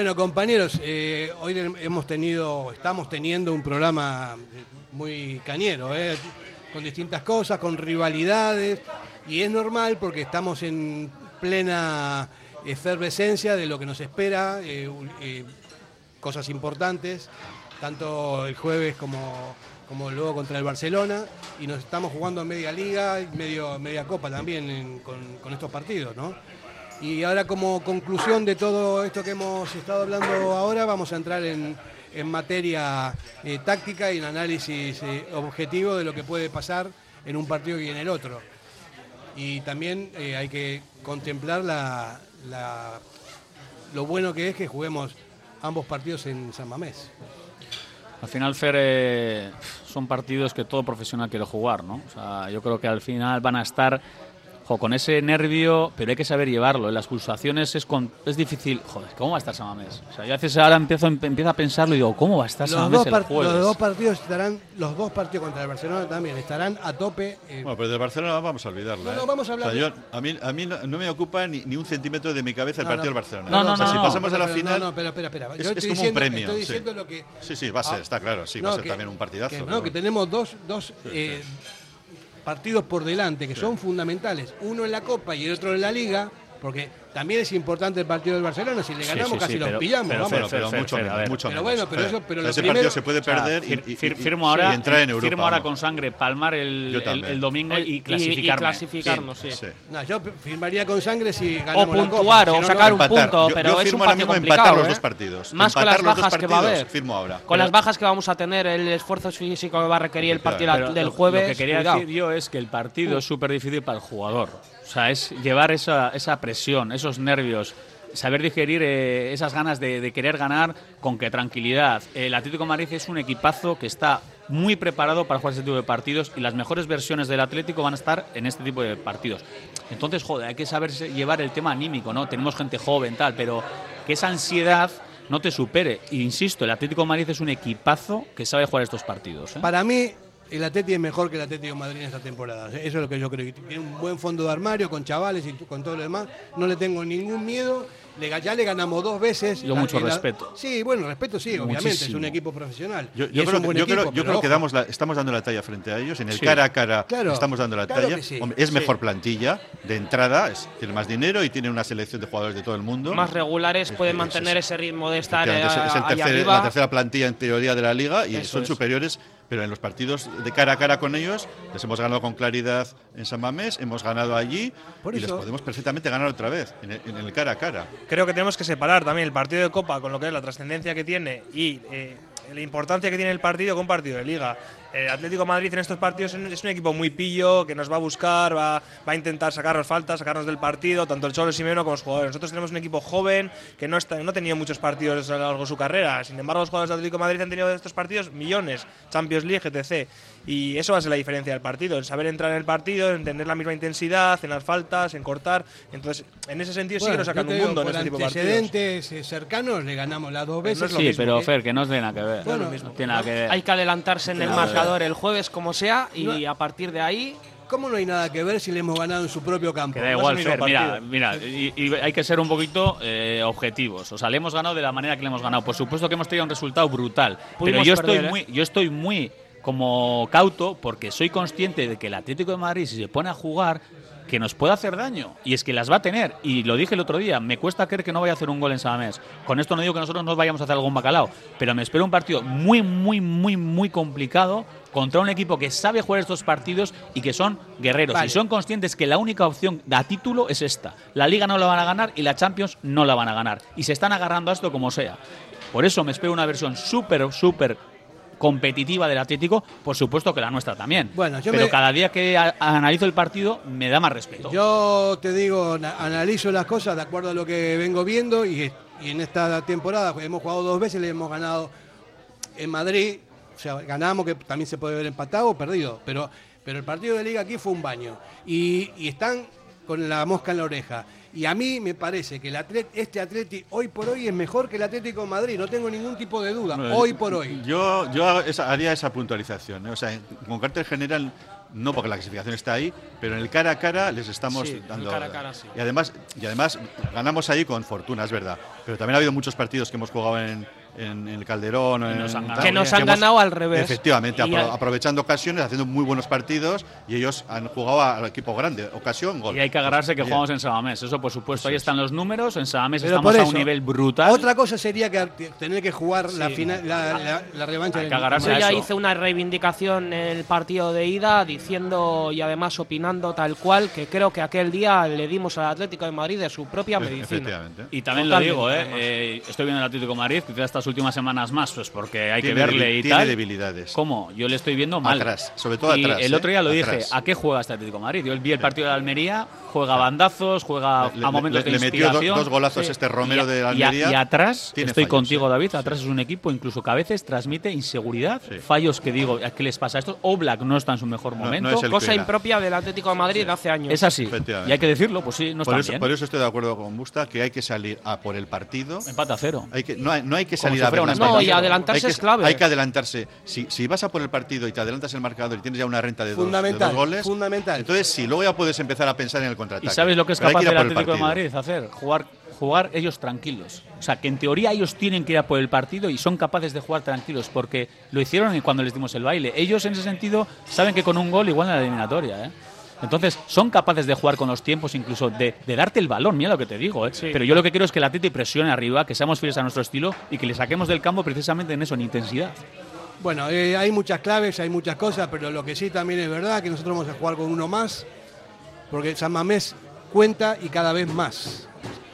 Bueno, compañeros, eh, hoy hemos tenido, estamos teniendo un programa muy cañero, eh, con distintas cosas, con rivalidades, y es normal porque estamos en plena efervescencia de lo que nos espera, eh, eh, cosas importantes, tanto el jueves como, como luego contra el Barcelona, y nos estamos jugando media liga y medio, media copa también con, con estos partidos, ¿no? Y ahora como conclusión de todo esto que hemos estado hablando ahora, vamos a entrar en, en materia eh, táctica y en análisis eh, objetivo de lo que puede pasar en un partido y en el otro. Y también eh, hay que contemplar la- lo bueno que es que juguemos ambos partidos en San Mamés. Al final, Fer, son partidos que todo profesional quiere jugar, ¿no? Yo creo que al final van a estar jo, con ese nervio, pero hay que saber llevarlo. En las pulsaciones es, con- es difícil. Joder, ¿cómo va a estar Samamés? O sea, yo a veces ahora empiezo, empiezo a pensarlo y digo, ¿cómo va a estar Los Samamés el jueves? los dos partidos estarán, los dos partidos contra el Barcelona también estarán a tope. eh, Bueno, pero de Barcelona vamos a olvidarlo. No, ¿eh? no, vamos a hablar O sea, yo- a mí, a mí no, no me ocupa ni, ni un centímetro de mi cabeza el No, partido no. del Barcelona. No, no, O sea, no, si no, pasamos pero- a la pero- final. no, no, espera, espera, espera. Es, Yo es estoy como diciendo- un premio. estoy sí. diciendo lo que- Sí, sí, va a ser, Ah, está claro. Sí, va a ser que- también un partidazo. que, pero no, que tenemos dos, dos eh, partidos por delante que son fundamentales. Uno en la Copa y el otro en la Liga. Porque también es importante el partido del Barcelona. Si le Sí, ganamos, sí, casi sí, los pero- pillamos. pero, vamos. Fer, mucho Fer, menos, ver. mucho Pero menos. bueno, pero eso- pero lo ese primero- partido se puede O sea, perder y- y, fir- y- firmo y ahora, entrar en Europa. firmo ahora con sangre, palmar el, el- el domingo y, y- clasificarme. y clasificarnos, sí. No, yo firmaría con sangre si O ganamos la puntuar Copa. o sacar no. un punto, Yo- pero yo es un firmo ahora partido mismo complicado. empatar los ¿eh? dos partidos. Más con las bajas que va a haber. firmo ahora. Con las bajas que vamos a tener, el esfuerzo físico que va a requerir el partido Pero del jueves. Lo que quería decir yo es que el partido es súper difícil para el jugador. O sea, es llevar esa, esa presión, esos nervios, saber digerir eh, esas ganas de, querer ganar con qué tranquilidad. El Atlético Madrid es un equipazo que está muy preparado para jugar ese tipo de partidos y las mejores versiones del Atlético van a estar en este tipo de partidos. Entonces, joder, hay que saber llevar el tema anímico, ¿no? Tenemos gente joven, tal, pero que esa ansiedad no te supere. Insisto, el Atlético Madrid es un equipazo que sabe jugar estos partidos. ¿eh? Para mí, el Atleti es mejor que el Atlético de Madrid en esta temporada. Eso es lo que yo creo. Tiene un buen fondo de armario con chavales y con todo lo demás. No le tengo ningún miedo. Le, ya le ganamos dos veces. Yo La- mucho la- respeto. Sí, bueno, respeto sí, obviamente. Es Muchísimo. un equipo profesional. Yo, yo es creo, yo creo- equipo, yo pero creo que damos la- estamos dando la talla frente a ellos. En el Sí. cara a cara Claro, estamos dando la claro talla. sí. Hombre, es Sí. mejor plantilla de entrada, es- tiene más dinero y tiene una selección de jugadores de todo el mundo. Más regulares, pueden es- mantener ese ritmo de estar eh, es, es el ahí tercer- arriba. la tercera plantilla en teoría de la liga y Eso son es. superiores, pero en los partidos de cara a cara con ellos les hemos ganado con claridad en San Mamés, hemos ganado allí Por y les podemos perfectamente ganar otra vez en el, en el cara a cara. Creo que tenemos que separar también el partido de Copa con lo que es la trascendencia que tiene y eh, la importancia que tiene el partido con partido de Liga. El Atlético de Madrid en estos partidos es un equipo muy pillo, que nos va a buscar, va, a intentar sacarnos faltas, sacarnos del partido, tanto el Cholo Simeone como los jugadores. Nosotros tenemos un equipo joven que no, está, no ha tenido muchos partidos a lo largo de su carrera. Sin embargo, los jugadores del Atlético Madrid han tenido estos partidos millones, Champions League, etc. Y eso va a ser la diferencia del partido, el saber entrar en el partido, en tener la misma intensidad, en las faltas, en cortar. Entonces, en ese sentido sí que Bueno, nos sacan un digo, mundo en este tipo de partidos. antecedentes eh, cercanos le ganamos las dos Pero no veces. es lo Sí, mismo, pero ¿eh? Fer, que no tiene nada que ver. Bueno, no tiene nada que ver. Hay que adelantarse en el marcador el jueves como sea y No- a partir de ahí ¿Cómo no hay nada que ver si le hemos ganado en su propio campo? Que da No igual, mismo Fer, mira, partido. mira y, y hay que ser un poquito eh, objetivos. O sea, le hemos ganado de la manera que le hemos ganado. Por supuesto que hemos tenido un resultado brutal. pero yo estoy ¿eh? muy, yo estoy muy como cauto porque soy consciente de que el Atlético de Madrid, si se pone a jugar, que nos puede hacer daño. Y es que las va a tener. Y lo dije el otro día, me cuesta creer que no vaya a hacer un gol en Samamés. Con esto no digo que nosotros no vayamos a hacer algún bacalao, pero me espero un partido muy, muy, muy, muy complicado contra un equipo que sabe jugar estos partidos y que son guerreros. Vale. Y son conscientes que la única opción a título es esta. La Liga no la van a ganar y la Champions no la van a ganar. Y se están agarrando a esto como sea. Por eso me espero una versión súper, súper competitiva del Atlético, por supuesto que la nuestra también. Bueno, yo Pero me- cada día que analizo el partido me da más respeto. Yo te digo, na- analizo las cosas de acuerdo a lo que vengo viendo y, y en esta temporada hemos jugado dos veces, le hemos ganado en Madrid, o sea, ganamos, que también se puede ver empatado o perdido, pero, pero el partido de liga aquí fue un baño. Y, y están con la mosca en la oreja. Y a mí me parece que el atlet- este Atleti hoy por hoy es mejor que el Atlético de Madrid, no tengo ningún tipo de duda, Bueno, hoy por hoy. Yo, yo haría esa puntualización. ¿eh? O sea, en- con carácter general, no porque la clasificación está ahí, pero en el cara a cara les estamos Sí, dando. cara a cara, sí. Y además, y además ganamos ahí con fortuna, es verdad. Pero también ha habido muchos partidos que hemos jugado en, en el Calderón. en- nos tal, Que nos han hemos- ganado al revés. Efectivamente, apro- aprovechando ocasiones, haciendo muy buenos partidos y ellos han jugado al equipo grande. Ocasión, gol. Y hay que agarrarse que Bien. jugamos en Samamés. Eso, por supuesto, ahí están los números. En Samamés Pero estamos por a eso, un nivel brutal. Otra cosa sería que tener que jugar la, final, la, la- la revancha Hay que agarrarse Yo a ya eso. hice una reivindicación en el partido de ida diciendo y además opinando tal cual que creo que aquel día le dimos al Atlético de Madrid de su propia medicina. Efectivamente. Y también Totalmente, lo digo, ¿eh? Eh, estoy viendo el Atlético de Madrid, quizás estas últimas semanas más, pues porque hay Tiene que verle y tiene tal. debilidades. ¿Cómo? Yo le estoy viendo mal. Atrás, sobre todo y atrás, El ¿eh? otro día lo Atrás. dije, ¿a qué juega este Atlético de Madrid? Yo vi el partido de Almería, juega bandazos, juega Le- a momentos le- de le metió do- inspiración. dos golazos este Romero Y de y a- Almería. Y, atrás, Tiene estoy fallos, contigo, sí. David, atrás es un equipo incluso que a veces transmite inseguridad, fallos que digo, ¿qué les pasa a estos? Oblak no está en su mejor No- no momento. es el Cosa impropia del Atlético de Madrid de hace años. Es así. Y hay que decirlo, pues sí, no por, está eso, bien. por eso estoy de acuerdo con Busta que hay que salir a por el partido. Empate a cero. Hay que, no, hay, no hay que Como salir a ver las No, y adelantarse hay que, es clave. Hay que adelantarse. Si, si vas a por el partido y te adelantas el marcador y tienes ya una renta de dos, de Fundamental, dos goles, fundamental. entonces sí, luego ya puedes empezar a pensar en el ¿Y contraataque. sabes lo que es capaz el el Atlético de. Madrid hacer? Jugar, jugar ellos tranquilos. O sea, que en teoría ellos tienen que ir a por el partido y son capaces de jugar tranquilos porque lo hicieron cuando les dimos el baile. Ellos en ese sentido saben que con un gol igual en la eliminatoria, ¿eh? Entonces, son capaces de jugar con los tiempos, incluso de, de darte el balón, mira lo que te digo. ¿eh? Pero yo lo que quiero es que el Atlético presione arriba, que seamos fieles a nuestro estilo y que le saquemos del campo precisamente en eso, en intensidad. Bueno, eh, hay muchas claves, hay muchas cosas, pero lo que sí también es verdad que nosotros vamos a jugar con uno más, porque San Mamés cuenta y cada vez más.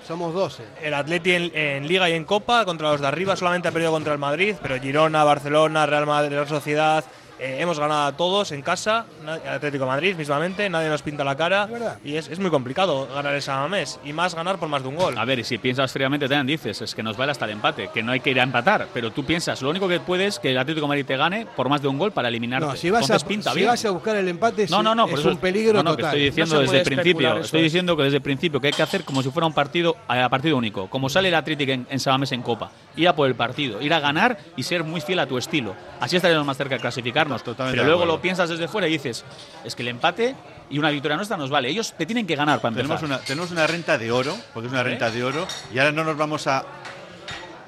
Somos 12. El Atleti en, en Liga y en Copa contra los de arriba solamente ha perdido contra el Madrid, pero Girona, Barcelona, Real Madrid, Real Sociedad, eh, hemos ganado a todos en casa, Atlético de Madrid mismamente, nadie nos pinta la cara y es, es muy complicado ganar esa mes y más ganar por más de un gol. A ver, y si piensas fríamente, también dices, es que nos vale hasta el empate, que no hay que ir a empatar, pero tú piensas, lo único que puedes es que el Atlético de Madrid te gane por más de un gol para eliminarte. No, si vas, a, Entonces pinta si bien. vas a buscar el empate, No, no, no, es por eso un peligro no, no, que total. estoy diciendo No desde el principio. Estoy es. diciendo que desde el principio que hay que hacer como si fuera un partido a partido único, como sale el Atlético en, en en Copa, ir a por el partido, ir a ganar y ser muy fiel a tu estilo. Así estaremos más cerca de Totalmente Pero luego lo piensas desde fuera y dices, es que el empate y una victoria nuestra nos vale. Ellos te tienen que ganar para empezar. Tenemos una, tenemos una renta de oro, porque es una ¿Eh? renta de oro, y ahora no nos vamos a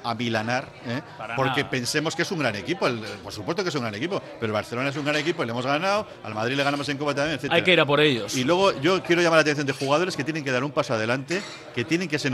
a milanar, ¿eh? Porque nada. pensemos que es un gran equipo. El- por supuesto que es un gran equipo, pero el Barcelona es un gran equipo, y le hemos ganado, al Madrid le ganamos en Copa también, etc. Hay que ir a por ellos. Y luego yo quiero llamar la atención de jugadores que tienen que dar un paso adelante, que tienen que, se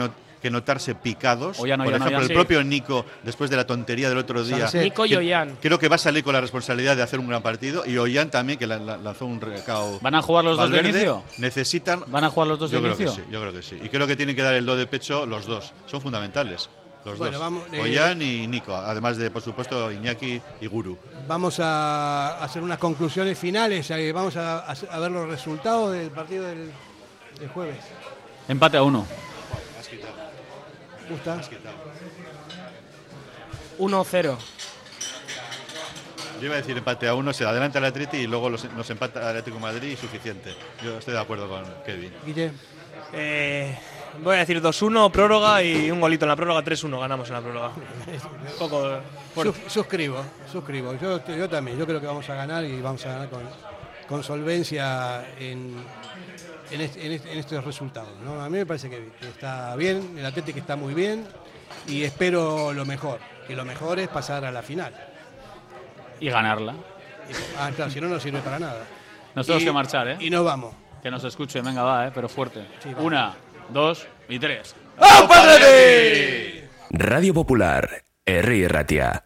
que notarse picados. Ollán, por Ollán, ejemplo, Ollán, el sí. propio Nico, después de la tontería del otro día. Nico y Ollán. Creo que va a salir con la responsabilidad de hacer un gran partido. Y Ollán también, que la- la- lanzó un recao. ¿Van a jugar los dos de inicio? Necesitan. ¿Van a jugar los dos de yo creo inicio? que sí, yo creo que sí. Y creo que tienen que dar el do de pecho los dos. Son fundamentales. Los Bueno, dos. vamos, eh, Ollán y Nico. Además de, por supuesto, Iñaki y Guru. Vamos a hacer unas conclusiones finales. eh, Vamos a, a ver los resultados del partido del, del jueves. Empate a uno. ¿Gusta? 1-0. Yo iba a decir empate a uno, se adelanta el Atleti y luego los, nos empata el Atlético de Madrid y suficiente. Yo estoy de acuerdo con Kevin. Guille. Eh, voy a decir 2-1, prórroga y un golito en la prórroga, 3-1 ganamos en la prórroga. Un [laughs] poco. Sus- suscribo, suscribo. Yo, yo también. Yo creo que vamos a ganar y vamos a ganar con, con solvencia en, en, este- en este- en estos resultados. ¿no? A mí me parece que, que está bien, el Atlético está muy bien y espero lo mejor. Que lo mejor es pasar a la final. Y ganarla. Ah, claro, si no, no sirve para nada. Nos tenemos Y- que marchar, ¿eh? Y nos vamos. Que nos escuche, venga, va, ¿eh? Pero fuerte. Sí. Una, dos y tres. Radio Popular, Herri Ratia.